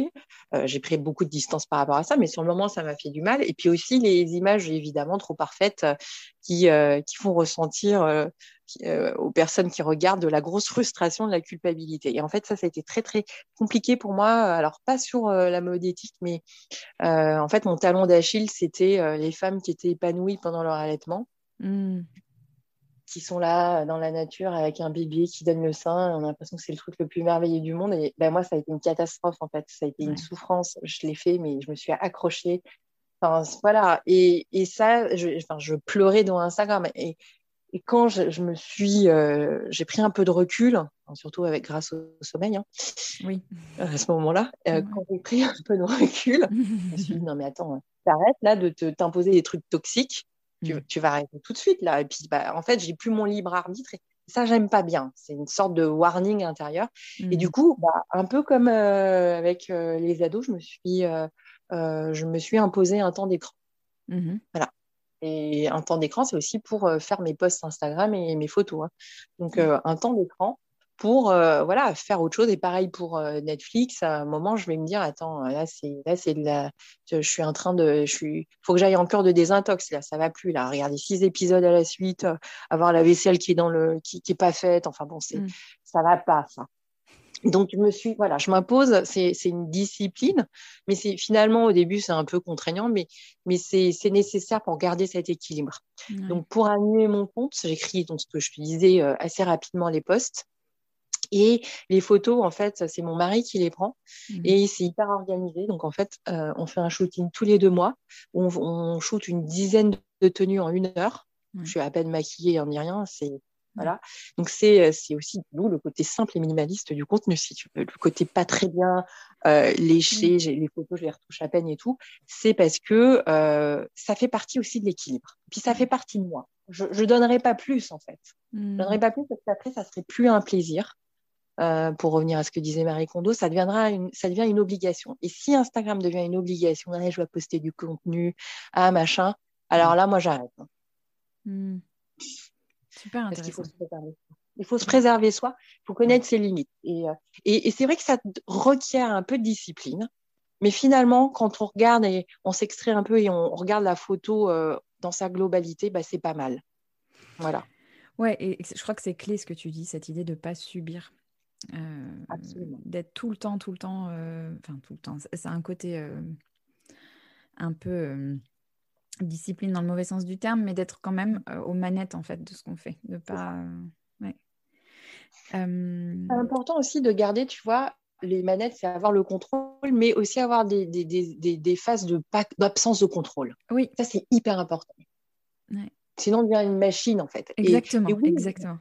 j'ai pris beaucoup de distance par rapport à ça, mais sur le moment, ça m'a fait du mal. Et puis aussi, les images, évidemment, trop parfaites qui, qui font ressentir euh, aux personnes qui regardent de la grosse frustration, de la culpabilité. Et en fait, ça, ça a été très, très compliqué pour moi. Alors, pas sur euh, la mode éthique, mais euh, en fait, mon talon d'Achille, c'était les femmes qui étaient épanouies pendant leur allaitement. Mmh. Qui sont là dans la nature avec un bébé qui donne le sein. On a l'impression que c'est le truc le plus merveilleux du monde. Et ben, moi, ça a été une catastrophe, en fait. Ça a été une souffrance. Je l'ai fait, mais je me suis accrochée. Enfin, voilà. Et, et ça, je, enfin, je pleurais dans Instagram. Et, et quand je, me suis, euh, j'ai pris un peu de recul, surtout avec grâce au sommeil, hein, oui. à ce moment-là, euh, quand j'ai pris un peu de recul, je me suis dit non mais attends, t'arrêtes là de t'imposer des trucs toxiques, tu, mm. tu, vas arrêter tout de suite là. Et puis bah, en fait, j'ai plus mon libre arbitre. Et ça, j'aime pas bien. C'est une sorte de warning intérieur. Et du mm. coup, bah, un peu comme euh, avec les ados, je me suis, je me suis imposé un temps d'écran. Mm-hmm. Voilà. Et un temps d'écran, c'est aussi pour euh, faire mes posts Instagram et mes photos. Hein. Donc, euh, un temps d'écran pour euh, voilà faire autre chose. Et pareil pour Netflix à un moment je vais me dire attends là c'est là c'est de la je, suis en train de je suis faut que j'aille en cœur de désintox. Là ça va plus là. Regarder six épisodes à la suite avoir la vaisselle qui est dans le qui, qui est pas faite. Enfin bon c'est mmh. ça va pas ça. Donc, je me suis, voilà, je m'impose, c'est une discipline, mais c'est finalement au début, c'est un peu contraignant, mais, mais c'est nécessaire pour garder cet équilibre. Donc, pour animer mon compte, j'écris donc ce que je te disais euh, assez rapidement les posts. Et les photos, en fait, c'est mon mari qui les prend mmh. et c'est hyper organisé. Donc, en fait, euh, on fait un shooting tous les deux mois. On, on shoot une dizaine de tenues en une heure. Je suis à peine maquillée, en rien. C'est voilà. Donc c'est euh, aussi nous le côté simple et minimaliste du contenu, si tu veux, le côté pas très bien euh, léché, j'ai les photos, je les retouche à peine et tout. C'est parce que euh, ça fait partie aussi de l'équilibre. Puis ça fait partie de moi. Je, je donnerai pas plus en fait. Je mmh. donnerai pas plus parce qu'après ça serait plus un plaisir. Euh, pour revenir à ce que disait Marie Kondo, ça deviendra une, ça devient une obligation. Et si Instagram devient une obligation, je dois poster du contenu, ah machin, alors là moi j'arrête. Mmh. Super intéressant. faut se préserver. Il faut se préserver soi, il faut connaître ses limites. Euh, et, et, c'est vrai que ça requiert un peu de discipline. Mais finalement, quand on regarde et on s'extrait un peu et on regarde la photo euh, dans sa globalité, bah, c'est pas mal. Voilà. Ouais, et je crois que c'est clé ce que tu dis, cette idée de ne pas subir. Euh, d'être tout le temps, tout le temps, enfin tout le temps, c'est un côté un peu discipline dans le mauvais sens du terme, mais d'être quand même euh, aux manettes en fait de ce qu'on fait, de pas. Euh, c'est important aussi de garder, tu vois, les manettes, c'est avoir le contrôle, mais aussi avoir des, des, des, des phases d'absence de, contrôle. Oui. Ça, c'est hyper important. Sinon, on devient une machine, en fait. Exactement, et, exactement.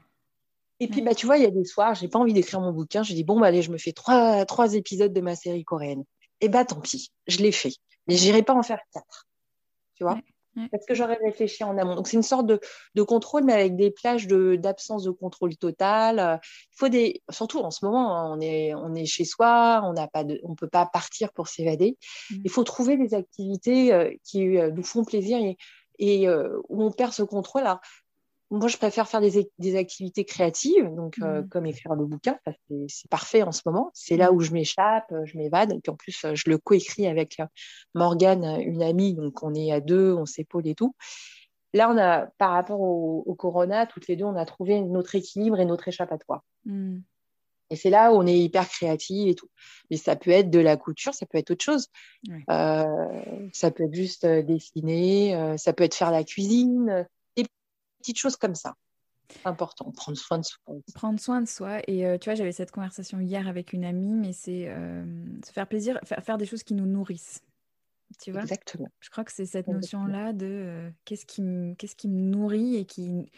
Et puis, bah, tu vois, il y a des soirs, j'ai pas envie d'écrire mon bouquin. Je dis, bon, bah, allez, je me fais trois, trois épisodes de ma série coréenne. Et bah, tant pis, je l'ai fait. Mais j'irai pas en faire quatre tu vois? Parce que j'aurais réfléchi en amont. Donc, c'est une sorte de, de, contrôle, mais avec des plages d'absence de, contrôle total. Il faut des, surtout en ce moment, on est, on est chez soi, on n'a pas de, on peut pas partir pour s'évader. Mm. Il faut trouver des activités euh, qui euh, nous font plaisir et, et euh, où on perd ce contrôle. Alors, moi, je préfère faire des, des activités créatives, donc euh, mmh. comme écrire le bouquin, c'est parfait en ce moment. C'est là mmh. où je m'échappe, je m'évade. Et puis en plus, je le coécris avec euh, Morgane, une amie, donc on est à deux, on s'épaule et tout. Là, on a, par rapport au, Corona, toutes les deux, on a trouvé notre équilibre et notre échappatoire. Mmh. Et c'est là où on est hyper créative et tout. Mais ça peut être de la couture, ça peut être autre chose. Euh, ça peut être juste dessiner, ça peut être faire la cuisine petites choses comme ça. Important, prendre soin de soi. Prendre soin de soi. Et euh, tu vois, j'avais cette conversation hier avec une amie, mais c'est euh, se faire plaisir, faire, faire, des choses qui nous nourrissent. Tu vois? Exactement. Je crois que c'est cette notion-là de euh, qu'est-ce qui, qu'est-ce qui me nourrit et qui,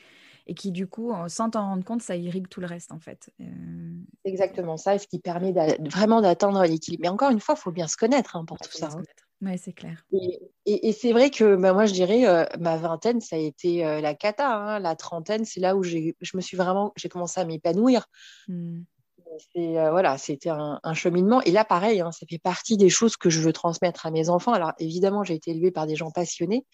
et qui, du coup, sans t'en rendre compte, ça irrigue tout le reste, en fait. Exactement ça, et ce qui permet vraiment d'atteindre l'équilibre. Mais encore une fois, il faut bien se connaître hein, pour tout ça. Hein. Oui, c'est clair. Et, c'est vrai que bah, moi, je dirais, euh, ma vingtaine, ça a été euh, la cata. Hein. La trentaine, c'est là où je me suis vraiment, j'ai commencé à m'épanouir. Euh, voilà, c'était un, cheminement. Et là, pareil, hein, ça fait partie des choses que je veux transmettre à mes enfants. Alors, évidemment, j'ai été élevée par des gens passionnés.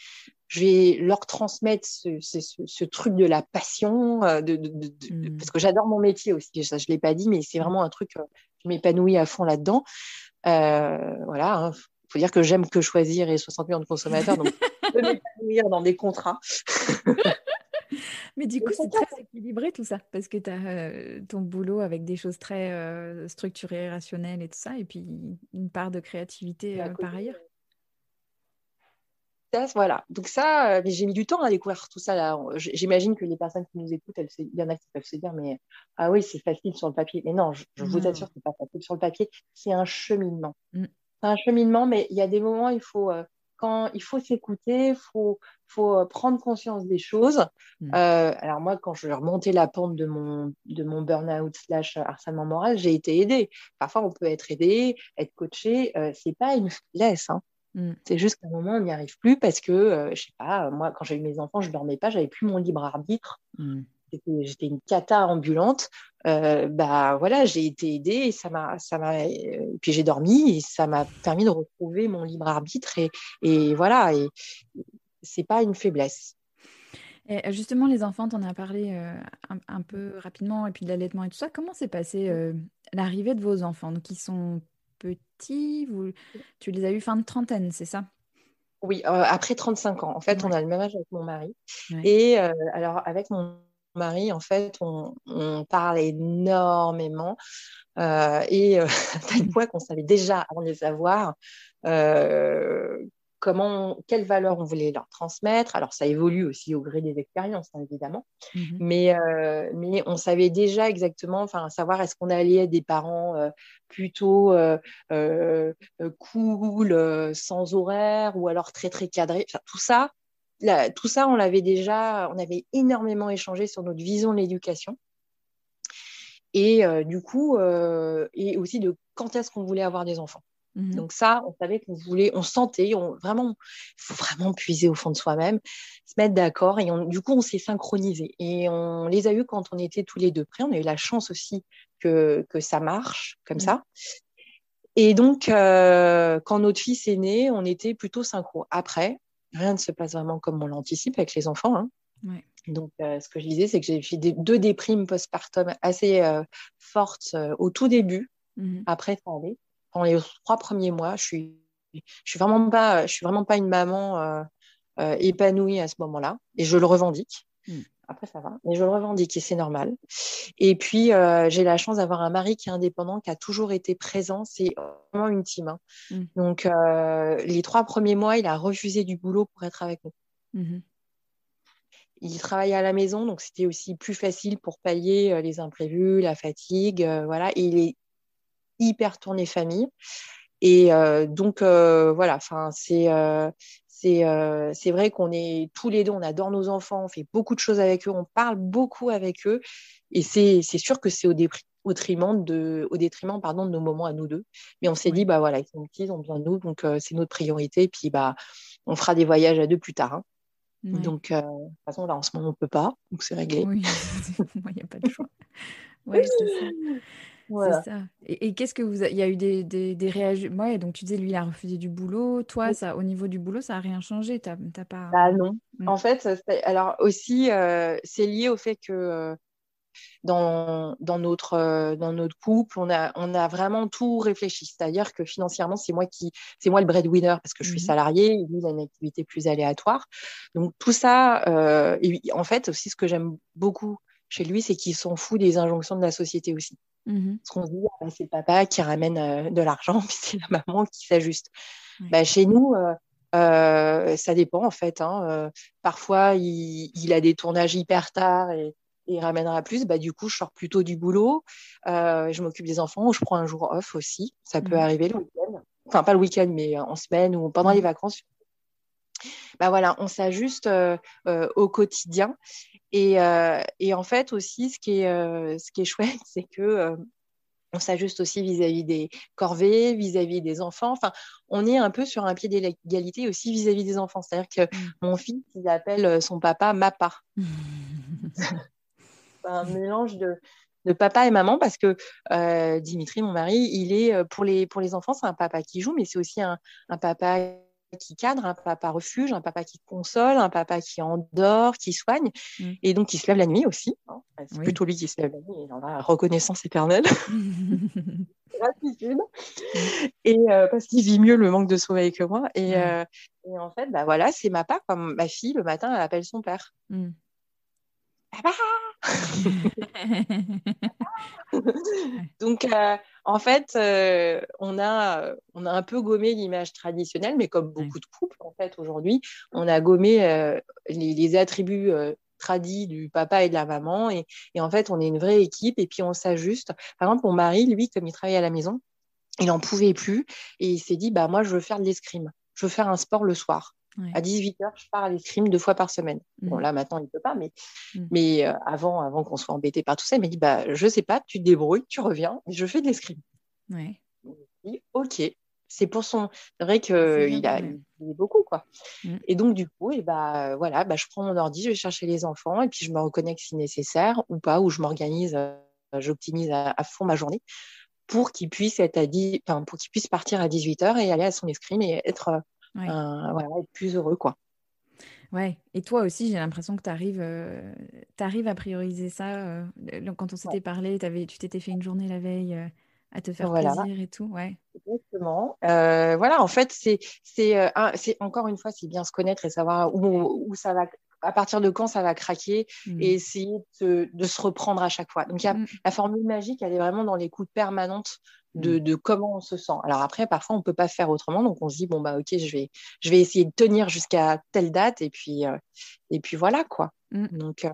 Je vais leur transmettre ce, truc de la passion, de, mmh. parce que j'adore mon métier aussi. Ça, je l'ai pas dit, mais c'est vraiment un truc, je m'épanouis à fond là-dedans. voilà, hein, faut dire que j'aime que choisir et 60 millions de consommateurs, donc je m'épanouir dans des contrats. Mais du coup, c'est très équilibré tout ça, parce que tu as euh, ton boulot avec des choses très euh, structurées, rationnelles et tout ça, et puis une part de créativité euh, par ailleurs. voilà. Donc ça, mais j'ai mis du temps à découvrir tout ça. Là. J'imagine que les personnes qui nous écoutent, elles, il y en a qui peuvent se dire, mais ah oui, c'est facile sur le papier. Mais non, je, vous assure, c'est pas facile sur le papier. C'est un cheminement. Mm. C'est un cheminement, mais il y a des moments, il faut quand il faut s'écouter, il faut, faut euh, prendre conscience des choses. Mm. Euh, alors moi, quand je remontais la pente de mon, de mon burn-out slash harcèlement moral, j'ai été aidée. Parfois, on peut être aidé, être coaché. Euh, c'est pas une faiblesse. Hein. Mm. C'est juste qu'à un moment, on n'y arrive plus parce que, euh, je sais pas, moi, quand j'ai eu mes enfants, je dormais pas, j'avais plus mon libre arbitre. Mm j'étais une cata ambulante, euh, bah voilà, j'ai été aidée et ça m'a, ça m'a, puis j'ai dormi et ça m'a permis de retrouver mon libre arbitre et, et voilà, et c'est pas une faiblesse. Et justement, les enfants, tu en as parlé euh, un, peu rapidement, et puis de l'allaitement et tout ça. Comment s'est passée euh, l'arrivée de vos enfants? Donc, ils sont petits, vous, tu les as eu fin de trentaine, c'est ça? Oui, après 35 ans. En fait, on a le même âge avec mon mari. Et alors, avec mon mari, en fait, on, parle énormément. Euh, et euh, à tel point qu'on savait déjà, avant de les avoir, euh, comment, quelles valeurs on voulait leur transmettre. Alors, ça évolue aussi au gré des expériences, hein, évidemment. Mhm. Mais, mais on savait déjà exactement, enfin, savoir est-ce qu'on allait être des parents plutôt cool, sans horaire, ou alors très, très cadrés. Enfin, tout ça, tout ça, on l'avait déjà, on avait énormément échangé sur notre vision de l'éducation. Et euh, du coup, euh, et aussi de quand est-ce qu'on voulait avoir des enfants. Mhm. Donc ça, on savait qu'on voulait, on sentait, on, vraiment, il faut vraiment puiser au fond de soi-même, se mettre d'accord. Et du coup, on s'est synchronisé. Et on les a eus quand on était tous les deux prêts. On a eu la chance aussi que, que ça marche comme mhm. ça. Et donc, euh, quand notre fils est né, on était plutôt synchro. Après, rien ne se passe vraiment comme on l'anticipe avec les enfants. Hein. Donc, euh, ce que je disais, c'est que j'ai fait deux déprimes postpartum assez euh, fortes euh, au tout début. Mhm. Après, ça allait. Pendant les trois premiers mois, je suis, je suis vraiment pas, je suis vraiment pas une maman épanouie à ce moment-là, et je le revendique. Mhm. Après, ça va, mais je le revendique et c'est normal. Et puis, euh, j'ai la chance d'avoir un mari qui est indépendant, qui a toujours été présent. C'est vraiment une team. Hein. Mm. Donc, euh, les trois premiers mois, il a refusé du boulot pour être avec nous. Mm-hmm. Il travaillait à la maison, donc c'était aussi plus facile pour pallier euh, les imprévus, la fatigue. voilà. Et il est hyper tourné famille. Et donc, voilà, enfin, c'est euh, c'est vrai qu'on est tous les deux, on adore nos enfants, on fait beaucoup de choses avec eux, on parle beaucoup avec eux. Et c'est sûr que c'est au, détriment, de, au détriment pardon, de nos moments à nous deux. Mais on s'est dit, bah voilà, ils sont petits, ils ont besoin de nous, donc euh, c'est notre priorité. Et puis, bah, on fera des voyages à deux plus tard. Hein. Donc, euh, de toute façon, là, en ce moment, on ne peut pas. Donc, c'est réglé. Oui, il n'y a pas de choix. Ouais, c'est ça. C'est ça. Et, qu'est-ce que vous... Il y a eu des, des, des réactions... Ouais, donc tu disais, lui, il a refusé du boulot. Toi, ça, au niveau du boulot, ça n'a rien changé. T'as, pas... Bah non. Mmh. En fait, alors aussi, euh, c'est lié au fait que euh, dans, dans, notre, euh, dans notre couple, on a, on a vraiment tout réfléchi. C'est-à-dire que financièrement, c'est moi qui, c'est moi le breadwinner parce que je suis mmh salarié et lui, il a une activité plus aléatoire. Donc tout ça, et en fait, aussi, ce que j'aime beaucoup chez lui, c'est qu'il s'en fout des injonctions de la société aussi. Mmh Ce qu'on dit, ah, c'est le papa qui ramène euh, de l'argent, puis c'est la maman qui s'ajuste. Bah, chez nous, euh, euh, ça dépend en fait. Hein, parfois, il, a des tournages hyper tard et, il ramènera plus. Bah, du coup, je sors plutôt du boulot, je m'occupe des enfants ou je prends un jour off aussi. Ça peut mmh arriver le week-end. Enfin, pas le week-end, mais en semaine ou pendant les mmh vacances. Bah voilà, on s'ajuste au quotidien euh, et, en fait aussi, ce qui est, euh, ce qui est chouette, c'est que euh, on s'ajuste aussi vis-à-vis des corvées, vis-à-vis des enfants. Enfin, on est un peu sur un pied d'égalité aussi vis-à-vis des enfants. C'est-à-dire que mmh. mon fils, il appelle son papa Mapa. c'est un mélange de, papa et maman parce que Dimitri, mon mari, il est pour les, pour les enfants, c'est un papa qui joue, mais c'est aussi un, un papa qui cadre, un papa refuge, un papa qui console, un papa qui endort, qui soigne, mm. et donc qui se lève la nuit aussi. Hein. C'est plutôt lui qui se lève la nuit, il en a reconnaissance éternelle. Gratitude. Et euh, parce qu'il vit mieux le manque de sommeil que moi. Et, euh, et en fait, bah voilà, c'est ma part. Comme ma fille, le matin, elle appelle son père. Mm. Papa donc, euh, En fait, on, a, on a un peu gommé l'image traditionnelle, mais comme beaucoup de couples, en fait, aujourd'hui, on a gommé les, les, attributs tradis du papa et de la maman. Et, et, en fait, on est une vraie équipe et puis on s'ajuste. Par exemple, mon mari, lui, comme il travaille à la maison, il n'en pouvait plus et il s'est dit, bah, moi, je veux faire de l'escrime. Je veux faire un sport le soir. À 18h, je pars à l'escrime deux fois par semaine. Bon, mmh. là, maintenant, il ne peut pas, mais, mmh. mais euh, avant, avant qu'on soit embêté par tout ça, il m'a dit bah, Je sais pas, tu te débrouilles, tu reviens, mais je fais de l'escrime. Ouais. Dit, ok. C'est pour son. C'est vrai qu'il a, il beaucoup, quoi. Mmh. Et donc, du coup, et bah, voilà, bah, je prends mon ordi, je vais chercher les enfants, et puis je me reconnecte si nécessaire ou pas, ou je m'organise, euh, j'optimise à, fond ma journée pour qu'il puisse être à 10, enfin, pour qu'il puisse partir à 18h et aller à son escrime et être euh, voilà, être plus heureux, quoi. Ouais, et toi aussi, j'ai l'impression que tu arrives, euh, à prioriser ça. Euh, quand on s'était parlé, avais, tu t'étais fait une journée la veille euh, à te faire plaisir et tout. Ouais. Exactement. voilà, en fait, c'est, encore une fois, c'est bien se connaître et savoir où, où ça va à partir de quand ça va craquer mmh. et essayer de, de, se reprendre à chaque fois. Donc, y a, mmh. la formule magique, elle est vraiment dans l'écoute permanente de, mmh. de, comment on se sent. Alors après, parfois, on ne peut pas faire autrement. Donc, on se dit, bon, bah, OK, je vais, je vais essayer de tenir jusqu'à telle date. Et puis, euh, et puis voilà, quoi. Donc, euh,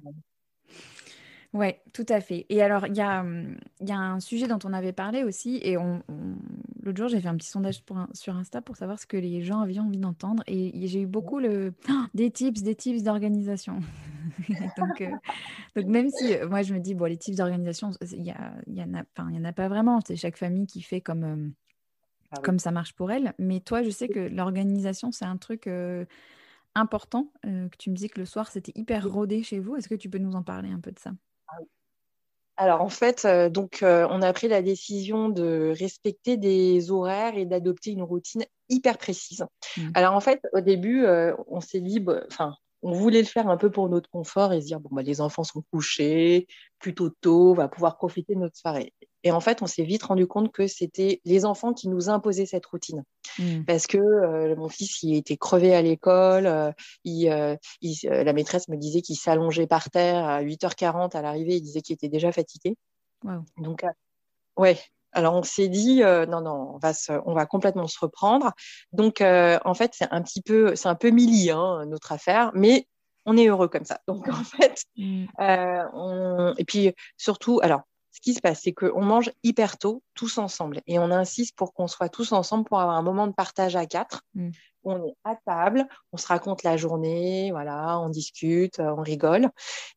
oui, tout à fait. Et alors, il y a, hum, y a un sujet dont on avait parlé aussi, et on, l'autre jour, j'ai fait un petit sondage pour sur Insta pour savoir ce que les gens avaient envie d'entendre, et j'ai eu beaucoup le, des tips, des tips d'organisation. donc, euh, donc, même si euh, moi, je me dis, bon, les tips d'organisation, il y, a, y, en a, y en a pas vraiment, c'est chaque famille qui fait comme, euh, ah comme ça marche pour elle, mais toi, je sais que l'organisation, c'est un truc... important, que tu me dis que le soir c'était hyper rodé chez vous. Est-ce que tu peux nous en parler un peu de ça? Alors en fait, euh, donc euh, on a pris la décision de respecter des horaires et d'adopter une routine hyper précise. Mmh. Alors en fait, au début, euh, on s'est dit, enfin, on voulait le faire un peu pour notre confort et se dire bon bah les enfants sont couchés plutôt tôt, on va pouvoir profiter de notre soirée. Et en fait, on s'est vite rendu compte que c'était les enfants qui nous imposaient cette routine. Mmh. Parce que euh, mon fils, il était crevé à l'école. Euh, il, euh, la maîtresse me disait qu'il s'allongeait par terre à 8h40 à l'arrivée. Il disait qu'il était déjà fatigué. Donc, ouais. Alors, on s'est dit, non, non, on va, on va complètement se reprendre. Donc, en fait, c'est un petit peu, c'est un peu milli, hein, notre affaire. Mais on est heureux comme ça. Donc, en fait, mmh. on... et puis surtout, alors, ce qui se passe, c'est qu'on mange hyper tôt, tous ensemble. Et on insiste pour qu'on soit tous ensemble pour avoir un moment de partage à quatre. Mm. On est à table, on se raconte la journée, voilà, on discute, euh, on rigole.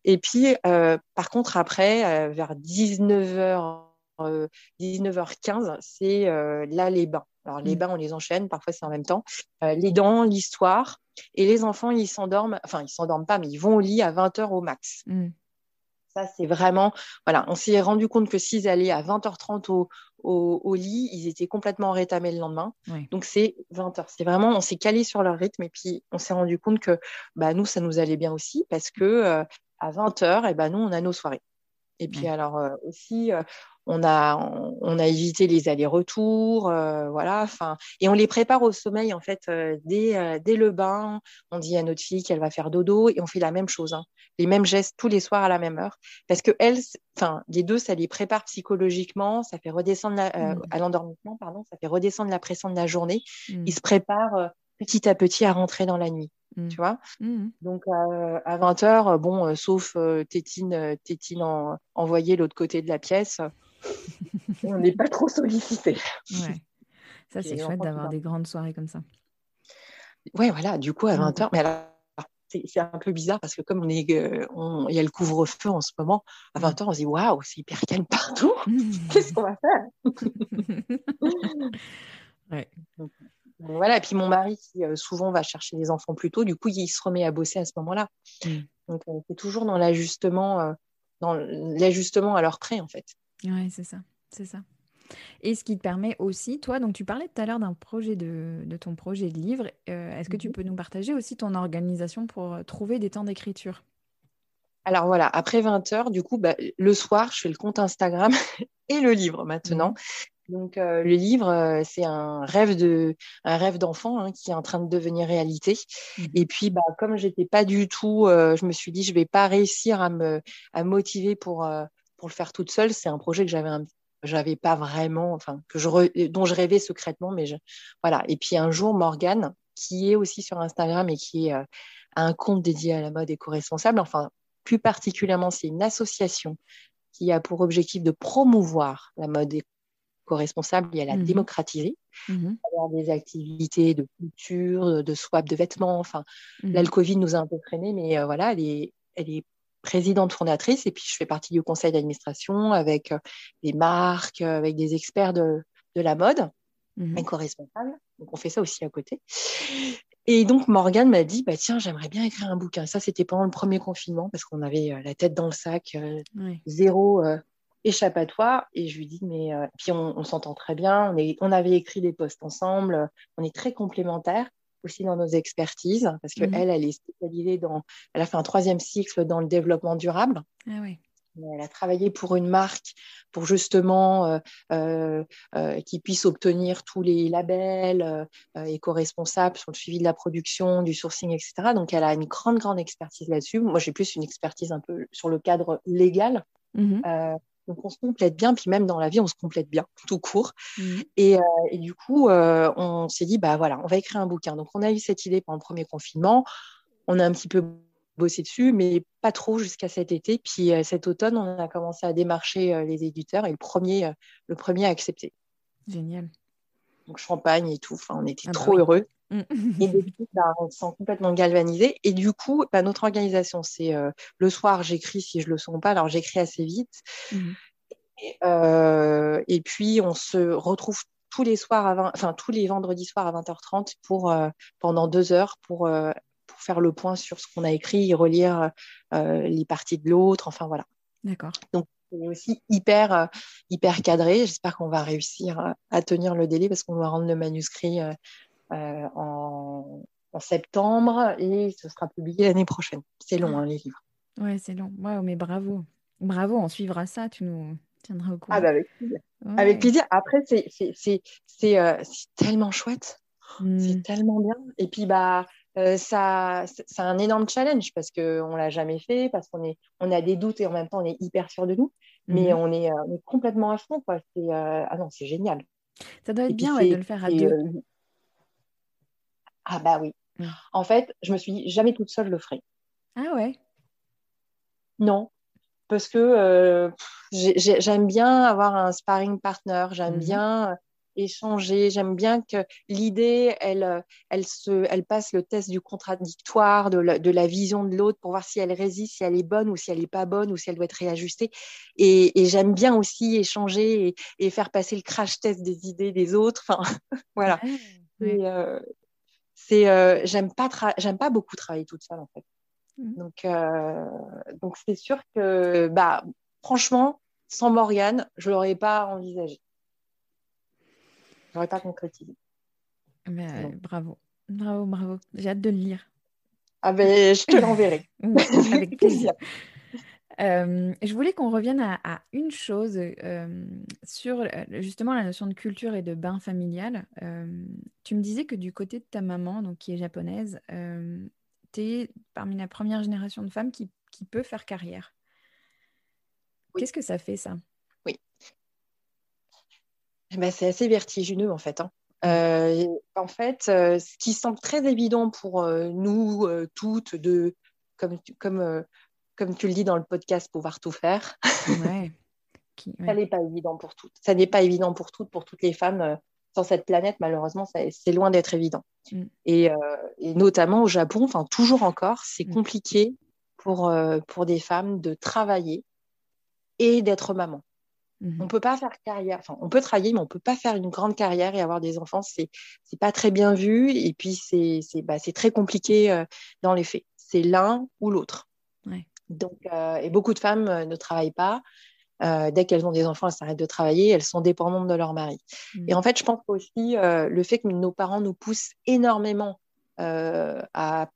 Et puis, euh, par contre, après, euh, vers 19h, 19h15, c'est là les bains. Alors, les mm. bains, on les enchaîne, parfois c'est en même temps. les dents, l'histoire. Et les enfants, ils s'endorment, enfin, ils s'endorment pas, mais ils vont au lit à 20h au max. Mm. Ça, c'est vraiment, voilà, on s'est rendu compte que s'ils allaient à 20h30 au, au, lit, ils étaient complètement rétamés le lendemain. Donc, c'est 20h. C'est vraiment, on s'est calé sur leur rythme et puis on s'est rendu compte que bah, nous, ça nous allait bien aussi parce que euh, à 20h, et eh ben, nous, on a nos soirées. Et puis, alors euh, aussi, euh, on a, on, a évité les allers-retours, euh, voilà. Enfin, et on les prépare au sommeil en fait euh, dès, euh, dès le bain. On dit à notre fille qu'elle va faire dodo et on fait la même chose, hein. les mêmes gestes tous les soirs à la même heure, parce que elles, enfin, les deux, ça les prépare psychologiquement, ça fait redescendre mmh. à l'endormissement, pardon, ça fait redescendre la pression de la journée. Mmh. Ils se préparent petit à petit à rentrer dans la nuit. Mmh. Tu vois Donc à 20h, bon, sauf Tétine, Tétine en, envoyée l'autre côté de la pièce, on n'est pas trop sollicité. Ouais. Ça, c'est chouette d'avoir des grandes soirées comme ça. Ouais, voilà, du coup, à 20h, mais alors, c'est un peu bizarre parce que comme on est, euh, il y a le couvre-feu en ce moment, à 20h, on se dit waouh, c'est hyper calme partout. Qu'est-ce qu'on va faire? Ouais. voilà, et puis mon mari qui euh, souvent va chercher les enfants plus tôt, du coup, il se remet à bosser à ce moment-là. Mm. Donc, euh, c'est toujours dans l'ajustement, dans l'ajustement à leur près, en fait. Oui, c'est ça, c'est ça. Et ce qui te permet aussi, toi, donc tu parlais tout à l'heure d'un projet de, de, ton projet de livre. Euh, est-ce que tu mmh peux nous partager aussi ton organisation pour euh, trouver des temps d'écriture? Alors voilà, après 20 heures, du coup, bah, le soir, je fais le compte Instagram et le livre maintenant. Mmh. Donc euh, le livre, c'est un rêve de, un rêve d'enfant hein, qui est en train de devenir réalité. Mmh et puis, bah, comme j'étais pas du tout, je me suis dit, je vais pas réussir à me, à me motiver pour pour le faire toute seule. C'est un projet que j'avais j'avais pas vraiment, enfin, que je dont je rêvais secrètement, mais je, voilà. Et puis un jour, Morgane, qui est aussi sur Instagram et qui est, euh, a un compte dédié à la mode éco-responsable, enfin, plus particulièrement, c'est une association qui a pour objectif de promouvoir la mode éco-responsable et à la mmh démocratiser, mmh avoir des activités de couture, de swap de vêtements. Enfin, mmh Covid nous a un peu freinés, mais euh, voilà, elle est, elle est présidente fondatrice et puis je fais partie du conseil d'administration avec euh, des marques, euh, avec des experts de, de la mode mmh. éco-responsable. Donc on fait ça aussi à côté. Et donc Morgane m'a dit bah tiens j'aimerais bien écrire un bouquin. Ça c'était pendant le premier confinement parce qu'on avait euh, la tête dans le sac, zéro échappatoire. Et je lui dis mais puis on, on s'entend très bien. On, est, on avait écrit des posts ensemble. On est très complémentaires aussi dans nos expertises, parce qu'elle, mhm. elle est spécialisée dans, elle a fait un troisième cycle dans le développement durable. Ah oui. Elle a travaillé pour une marque pour justement euh, euh, euh qui puisse obtenir tous les labels euh, éco-responsables sur le suivi de la production, du sourcing, etc. Donc, elle a une grande, grande expertise là-dessus. Moi, j'ai plus une expertise un peu sur le cadre légal. Mhm. Donc on se complète bien, puis même dans la vie, on se complète bien, tout court. Mmh. Et, euh, et, du coup, euh, on s'est dit, bah voilà, on va écrire un bouquin. Donc on a eu cette idée pendant le premier confinement. On a un petit peu bossé dessus, mais pas trop jusqu'à cet été. Puis euh, cet automne, on a commencé à démarcher les éditeurs et le premier, le premier a accepté. Génial. Donc champagne et tout. Enfin, on était ah bah trop heureux. Mmh. et depuis, bah, on se sent complètement galvanisé. Et du coup, bah, notre organisation, c'est euh, le soir, j'écris si je le sens pas. Alors, j'écris assez vite. Mmh. Et, euh, et, puis, on se retrouve tous les soirs, à enfin, tous les vendredis soirs à 20h30 pour, euh, pendant deux heures pour, pour faire le point sur ce qu'on a écrit et relire les parties de l'autre. Enfin, voilà. D'accord. Donc, c'est aussi hyper, hyper cadré. J'espère qu'on va réussir à tenir le délai parce qu'on va rendre le manuscrit euh, en, septembre et ce sera publié l'année prochaine. C'est long, hein, les livres. Ouais, c'est long. Mais bravo. Bravo, on suivra ça, tu nous tiendras au courant. Ah bah avec plaisir. Avec plaisir. Après, c'est euh, tellement chouette. Hmm. C'est tellement bien. Et puis, bah, euh, ça, c'est un énorme challenge parce qu'on ne l'a jamais fait, parce qu'on est, on a des doutes et en même temps, on est hyper sûr de nous. Mais hmm. on, est, on, est, complètement à fond. Quoi. ah non, c'est génial. Ça doit être bien de le faire à deux. Ah bah oui. Mm. En fait, je me suis dit, jamais toute seule le ferai. Ah ouais Non, parce que euh, j'aime bien avoir un sparring partner, j'aime mm-hmm. bien euh, échanger, j'aime bien que l'idée, elle, elle, se, elle passe le test du contradictoire, de la, de la vision de l'autre pour voir si elle résiste, si elle est bonne ou si elle n'est pas bonne ou si elle doit être réajustée. Et, et j'aime bien aussi échanger et, et, faire passer le crash test des idées des autres. Enfin, voilà. Euh, c'est euh, j'aime pas j'aime pas beaucoup travailler toute seule en fait. Mmh. Donc euh, donc c'est sûr que bah franchement sans Morgane je l'aurais pas envisagé. J'aurais pas concrétisé. bravo bravo bravo j'ai hâte de le lire. Ah ben je te l'enverrai. Avec plaisir. Euh, je voulais qu'on revienne à, une chose euh, sur justement la notion de culture et de bain familial. tu me disais que du côté de ta maman, donc qui est japonaise, tu es parmi la première génération de femmes qui, qui peut faire carrière. Qu'est-ce que ça fait ça? Oui. Eh ben, c'est assez vertigineux en fait. Hein. En fait, ce qui semble très évident pour nous toutes, de, comme, comme comme tu le dis dans le podcast, pouvoir tout faire. Ouais. Ça n'est pas évident pour toutes. Ça n'est pas évident pour toutes, pour toutes les femmes euh, sur cette planète. Malheureusement, c'est loin d'être évident. Mm. Euh, et, notamment au Japon, enfin toujours encore, c'est mm. compliqué pour, euh, pour des femmes de travailler et d'être maman. Mm-hmm. On peut pas faire carrière, enfin on peut travailler, mais on peut pas faire une grande carrière et avoir des enfants. C'est c'est pas très bien vu et puis c'est c'est bah, très compliqué dans les faits. C'est l'un ou l'autre. Ouais. Donc, euh, et beaucoup de femmes euh, ne travaillent pas. Euh, dès qu'elles ont des enfants, elles s'arrêtent de travailler, elles sont dépendantes de leur mari. Mmh. Et en fait, je pense aussi le fait que nos parents nous poussent énormément à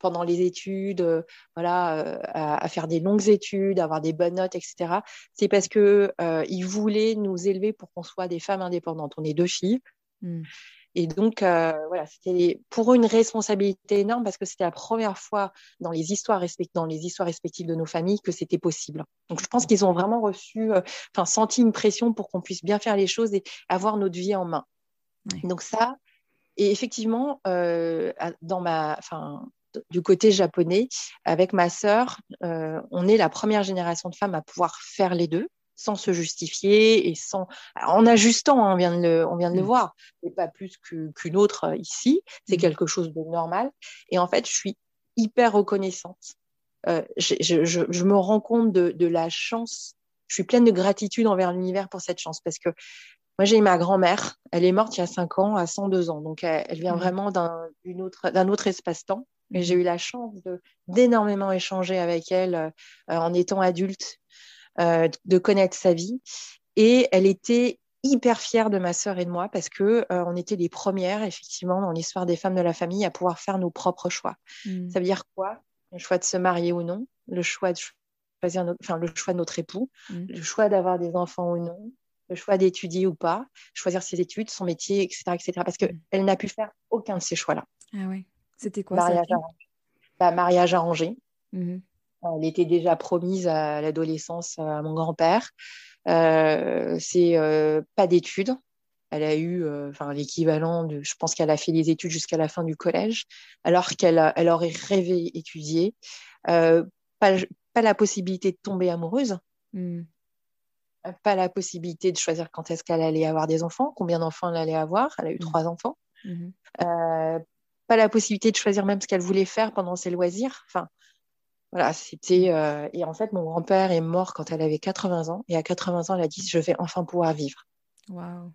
pendant les études, voilà, à, faire des longues études, avoir des bonnes notes, etc. C'est parce que ils voulaient nous élever pour qu'on soit des femmes indépendantes. On est deux filles, Mmh. Et donc, euh, voilà, c'était pour eux une responsabilité énorme parce que c'était la première fois dans les histoires, dans les histoires respectives de nos familles que c'était possible. Donc, je pense qu'ils ont vraiment reçu, euh, enfin, senti une pression pour qu'on puisse bien faire les choses et avoir notre vie en main. Donc, ça, et effectivement, euh, dans ma, enfin, du côté japonais, avec ma sœur, on est la première génération de femmes à pouvoir faire les deux sans se justifier et sans en ajustant, hein, on vient de le, on vient de le mm. voir, et pas plus qu'une autre euh, ici. C'est mm. quelque chose de normal. Et en fait, je suis hyper reconnaissante. Euh, je, je, je, me rends compte de, de, la chance. Je suis pleine de gratitude envers l'univers pour cette chance parce que moi, j'ai ma grand-mère. Elle est morte il y a 5 ans, à 102 ans. Donc, elle, vient mm. vraiment d'un autre, autre espace-temps. Et j'ai eu la chance d'énormément échanger avec elle euh, en étant adulte euh, de connaître sa vie. Et elle était hyper fière de ma sœur et de moi parce que euh, on était les premières, effectivement, dans l'histoire des femmes de la famille, à pouvoir faire nos propres choix. Hmm. Ça veut dire quoi? Le choix de se marier ou non, le choix de choisir, notre, enfin, le choix de notre époux, hmm. le choix d'avoir des enfants ou non, le choix d'étudier ou pas, choisir ses études, son métier, etc., etc. Parce qu'elle hmm. n'a pu faire aucun de ces choix-là. Ah ouais. C'était quoi mariage ça arrangé. Bah, mariage arrangé. Elle était déjà promise à l'adolescence à mon grand-père. Euh, c'est euh, pas d'études. Elle a eu euh, enfin, l'équivalent de, je pense qu'elle a fait des études jusqu'à la fin du collège, alors qu'elle elle aurait rêvé étudier. pas, pas, la possibilité de tomber amoureuse. Hmm. Pas la possibilité de choisir quand est-ce qu'elle allait avoir des enfants, combien d'enfants elle allait avoir. Elle a eu hmm. trois enfants. Hmm. pas la possibilité de choisir même ce qu'elle voulait faire pendant ses loisirs. Enfin, voilà, c'était. Euh, et en fait, mon grand-père est mort quand elle avait 80 ans. Et à 80 ans, elle a dit Je vais enfin pouvoir vivre. Waouh.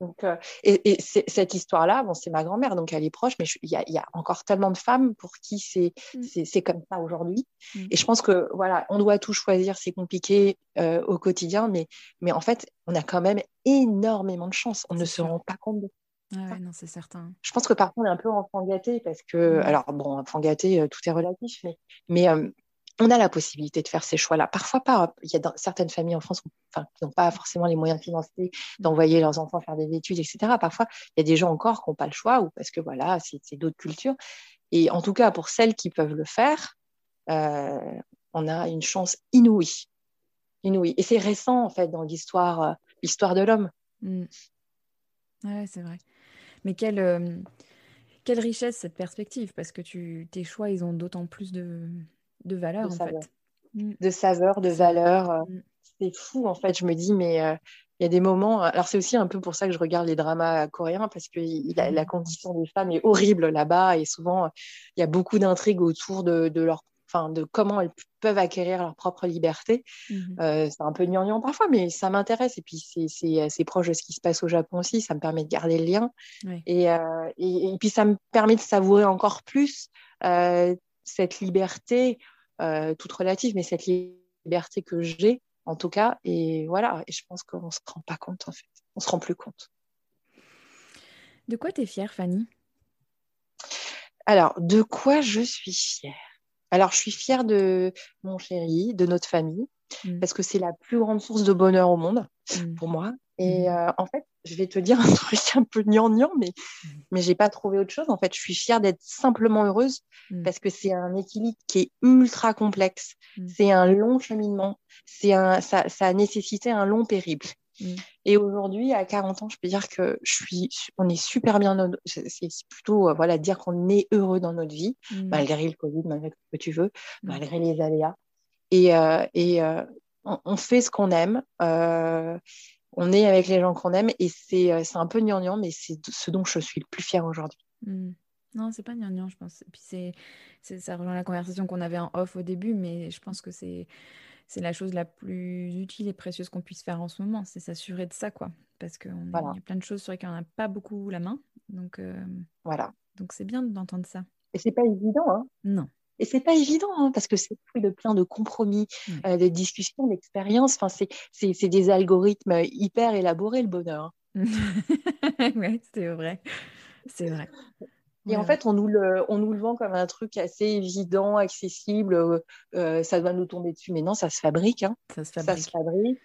Donc, euh, et, cette histoire-là, bon, c'est ma grand-mère, donc elle est proche, mais il y, y, a encore tellement de femmes pour qui c'est mm. comme ça aujourd'hui. Mm. Et je pense que voilà, on doit tout choisir, c'est compliqué euh, au quotidien, mais, mais en fait, on a quand même énormément de chance. On ne se rend pas compte de ah non, c'est certain. Je pense que parfois on est un peu enfant gâté parce que, alors bon, enfant gâté, euh, tout est relatif, mais, mais euh, on a la possibilité de faire ces choix-là. Parfois pas. Il y a certaines familles en France enfin, qui n'ont pas forcément les moyens financiers d'envoyer leurs enfants faire des études, etc. Parfois, il y a des gens encore qui n'ont pas le choix ou parce que voilà, c'est d'autres cultures. Et en tout cas, pour celles qui peuvent le faire, euh, on a une chance inouïe. inouïe. Et c'est récent, en fait, dans l'histoire l'histoire de l'homme. Mmh. Ouais, c'est vrai. Mais quelle, euh, quelle richesse cette perspective, parce que tu, tes choix, ils ont d'autant plus de, de valeur, en fait. Mm. De saveur, de valeur. Euh, mm. C'est fou, en fait. Je me dis, mais euh, il y a des moments. Alors, c'est aussi un peu pour ça que je regarde les dramas coréens, parce que la, la mm. condition des femmes est horrible là-bas, et souvent, il y a beaucoup d'intrigues autour de, de leur enfin de comment elles peuvent acquérir leur propre liberté. Mhm. Euh, c'est un peu gnangnan parfois, mais ça m'intéresse. Et puis c'est proche de ce qui se passe au Japon aussi. Ça me permet de garder le lien. Euh, et, et, puis ça me permet de savourer encore plus euh, cette liberté, toute relative, mais cette liberté que j'ai en tout cas. Et voilà. Et je pense qu'on se rend pas compte en fait. On se rend plus compte. De quoi tu es fière, Fanny? Alors, de quoi je suis fière? Alors, je suis fière de mon chéri, de notre famille, mmh. parce que c'est la plus grande source de bonheur au monde mmh. pour moi. Et mmh. euh, en fait, je vais te dire un truc un peu gnangnan, mais, mais j'ai pas trouvé autre chose. En fait, je suis fière d'être simplement heureuse parce que c'est un équilibre qui est ultra complexe. C'est un long cheminement. C'est un, ça, ça a nécessité un long périple. Mm. Et aujourd'hui, à 40 ans, je peux dire que je suis, on est super bien. C'est plutôt euh, voilà dire qu'on est heureux dans notre vie, mm. malgré le Covid, malgré ce que tu veux, mm. malgré les aléas. Et, euh, et euh, on, fait ce qu'on aime. on est avec les gens qu'on aime et c'est un peu gnangnan, mais c'est ce dont je suis le plus fière aujourd'hui. Non, c'est pas gnangnan, je pense. Et puis c'est, ça rejoint la conversation qu'on avait en off au début, mais je pense que c'est c'est la chose la plus utile et précieuse qu'on puisse faire en ce moment, c'est s'assurer de ça, quoi. Parce qu'il y a plein de choses sur lesquelles on n'a pas beaucoup la main. Donc, euh, voilà. Donc, c'est bien d'entendre ça. Et c'est pas évident, hein Non. Et c'est pas évident, hein, parce que c'est de plein de compromis, euh, de discussions, d'expériences. Enfin, c'est des algorithmes hyper élaborés, le bonheur. oui, c'est vrai. C'est vrai. Et en fait, on nous, le, on nous le vend comme un truc assez évident, accessible, euh, euh, ça doit nous tomber dessus. Mais non, ça se fabrique. Hein. Ça se fabrique. Ça se fabrique.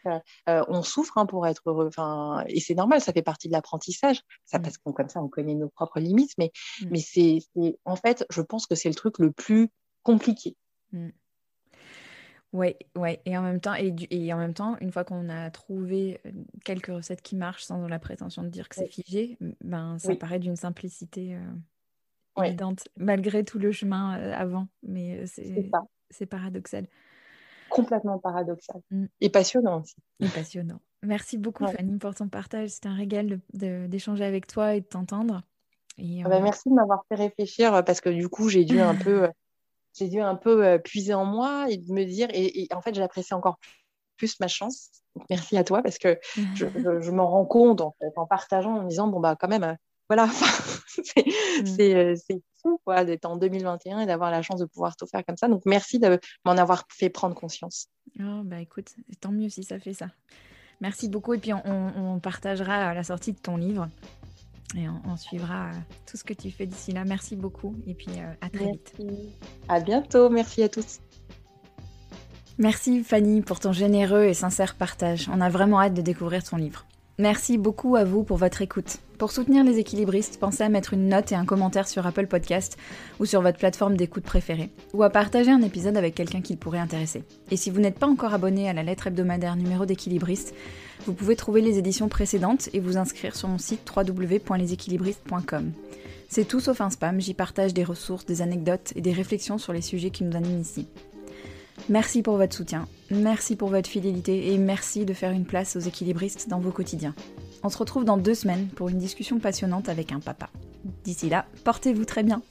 Euh, on souffre hein, pour être heureux. Enfin, et c'est normal, ça fait partie de l'apprentissage. Ça, mm. Parce qu'on comme ça, on connaît nos propres limites. Mais, mm. mais c'est, en fait, je pense que c'est le truc le plus compliqué. Mm. Ouais, ouais, et en même temps, et, et en même temps, une fois qu'on a trouvé quelques recettes qui marchent sans la prétention de dire que c'est figé, ben ça paraît d'une simplicité évidente, malgré tout le chemin euh, avant. Mais euh, c'est paradoxal. Complètement paradoxal. Mm. Et passionnant aussi. Et passionnant. Merci beaucoup, Fanny, pour ton partage. C'était un régal d'échanger avec toi et de t'entendre. Ah bah, merci de m'avoir fait réfléchir parce que du coup, j'ai dû un peu, euh, j'ai dû un peu puiser en moi et me dire, et, en fait, j'apprécie encore plus ma chance. merci à toi parce que je, je, m'en rends compte en, fait, en partageant, en me disant, bon, bah, quand même, voilà, mm. euh, c'est fou quoi, d'être en 2021 et d'avoir la chance de pouvoir tout faire comme ça. Donc merci de m'en avoir fait prendre conscience. Oh, bah écoute, tant mieux si ça fait ça. Merci beaucoup et puis on, partagera à la sortie de ton livre et on, suivra euh, tout ce que tu fais d'ici là. Merci beaucoup et puis euh, à très vite. À bientôt, merci à tous. Merci Fanny pour ton généreux et sincère partage. On a vraiment hâte de découvrir ton livre. Merci beaucoup à vous pour votre écoute. Pour soutenir les équilibristes, pensez à mettre une note et un commentaire sur Apple Podcast ou sur votre plateforme d'écoute préférée, ou à partager un épisode avec quelqu'un qui le pourrait intéresser. Et si vous n'êtes pas encore abonné à la lettre hebdomadaire numéro d'équilibriste, vous pouvez trouver les éditions précédentes et vous inscrire sur mon site www.leséquilibristes.com. C'est tout sauf un spam, j'y partage des ressources, des anecdotes et des réflexions sur les sujets qui nous animent ici. Merci pour votre soutien, merci pour votre fidélité et merci de faire une place aux équilibristes dans vos quotidiens. On se retrouve dans deux semaines pour une discussion passionnante avec un papa. D'ici là, portez-vous très bien.